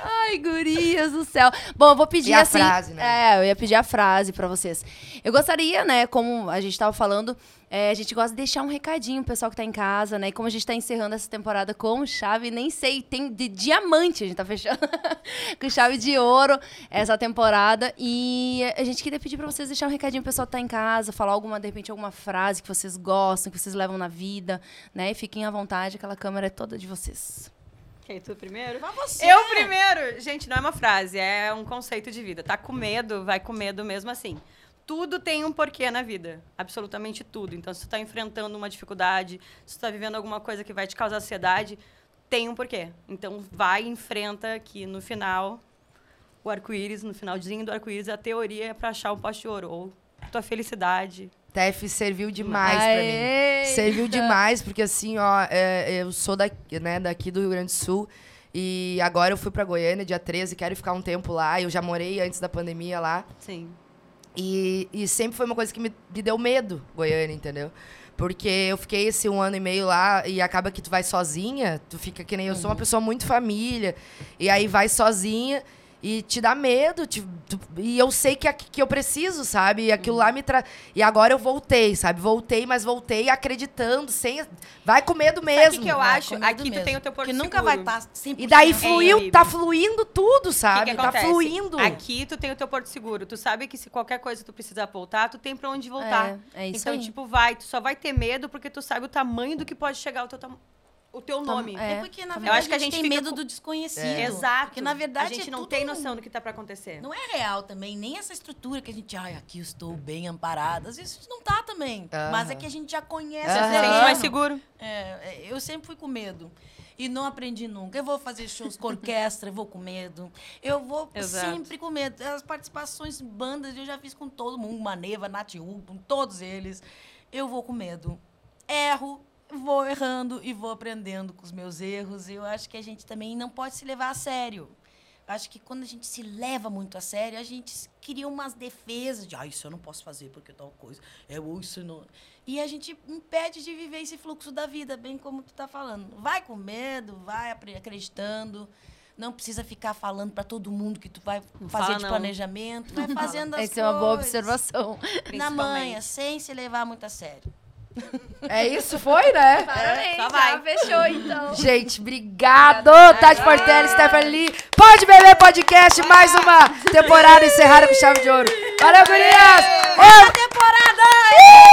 Ai, gurias do céu. Bom, eu vou pedir E a assim. frase, né? É, eu ia pedir a frase pra vocês. Eu gostaria, né, como a gente tava falando, é, a gente gosta de deixar um recadinho pro pessoal que tá em casa, né? E como a gente tá encerrando essa temporada com chave, nem sei, tem de diamante, a gente tá fechando [laughs] com chave de ouro essa temporada. E a gente queria pedir pra vocês deixar um recadinho pro pessoal que tá em casa, falar alguma, de repente, alguma frase que vocês gostam, que vocês levam na vida, né? E fiquem à vontade, aquela câmera é toda de vocês. Ok, tu primeiro? Mas você. Eu primeiro. Gente, não é uma frase, é um conceito de vida. Tá com medo, vai com medo mesmo assim. Tudo tem um porquê na vida. Absolutamente tudo. Então, se tu tá enfrentando uma dificuldade, se tu tá vivendo alguma coisa que vai te causar ansiedade, tem um porquê. Então vai, enfrenta que no final, o arco-íris, no finalzinho do arco-íris, a teoria é pra achar um poste de ouro. Ou tua felicidade. TF serviu demais pra mim. Serviu demais, porque assim, ó, é, eu sou daqui, né, daqui do Rio Grande do Sul. E agora eu fui pra Goiânia, dia 13, quero ficar um tempo lá. Eu já morei antes da pandemia lá. Sim. E, e sempre foi uma coisa que me, me deu medo, Goiânia, entendeu? Porque eu fiquei esse um ano e meio lá e acaba que tu vai sozinha, tu fica que nem eu sou uma pessoa muito família, e aí vai sozinha e te dá medo, te- tu- e eu sei que, que eu preciso, sabe? E aquilo lá me traz. E agora eu voltei, sabe? Voltei, mas voltei acreditando, sem. Vai com medo Sabe o mesmo. que, que eu Vai, acho? Aqui tu mesmo. tem o teu porto Porque nunca seguro. vai estar 100%. E daí É, fluiu, Ibi. tá fluindo tudo, sabe? que, que tá fluindo. Aqui tu tem o teu porto seguro. Tu sabe que se qualquer coisa tu precisar voltar, tu tem pra onde voltar. É, é isso então, aí. tipo, vai. Tu só vai ter medo porque tu sabe o tamanho do que pode chegar o teu, tam- o teu nome. é. É porque, na Eu verdade, acho que a gente tem fica medo com- do desconhecido. Exato. Porque, na verdade, a gente é não tudo- tem noção do que tá pra acontecer. Não é real também, nem essa estrutura que a gente, ai, aqui eu estou bem amparada. Às vezes não tá também. Mas é que a gente já conhece. O Você se sente mais seguro. É, é, eu sempre fui com medo. E não aprendi nunca. Eu vou fazer shows com orquestra, eu vou com medo. Eu vou Exato. sempre com medo. As participações em bandas eu já fiz com todo mundo, Maneva, Natiú, com todos eles. Eu vou com medo. Erro, vou errando e vou aprendendo com os meus erros. Eu acho que a gente também não pode se levar a sério. Acho que quando a gente se leva muito a sério, a gente cria umas defesas de, ah, isso eu não posso fazer porque tal coisa. É, ou isso não. E a gente impede de viver esse fluxo da vida, bem como tu tá falando. Vai com medo, vai acreditando. Não precisa ficar falando para todo mundo que tu vai fazer de planejamento. Vai fazendo [laughs] as Essa é uma boa coisas observação. Na manha, sem se levar muito a sério. É isso, foi, né? Parabéns, só já vai. fechou então. Gente, obrigado, Tati Portelli, Stephanie Lee. Pode Beber Podcast, mais uma temporada encerrada com chave de ouro. Valeu, gurias! Ô, temporada!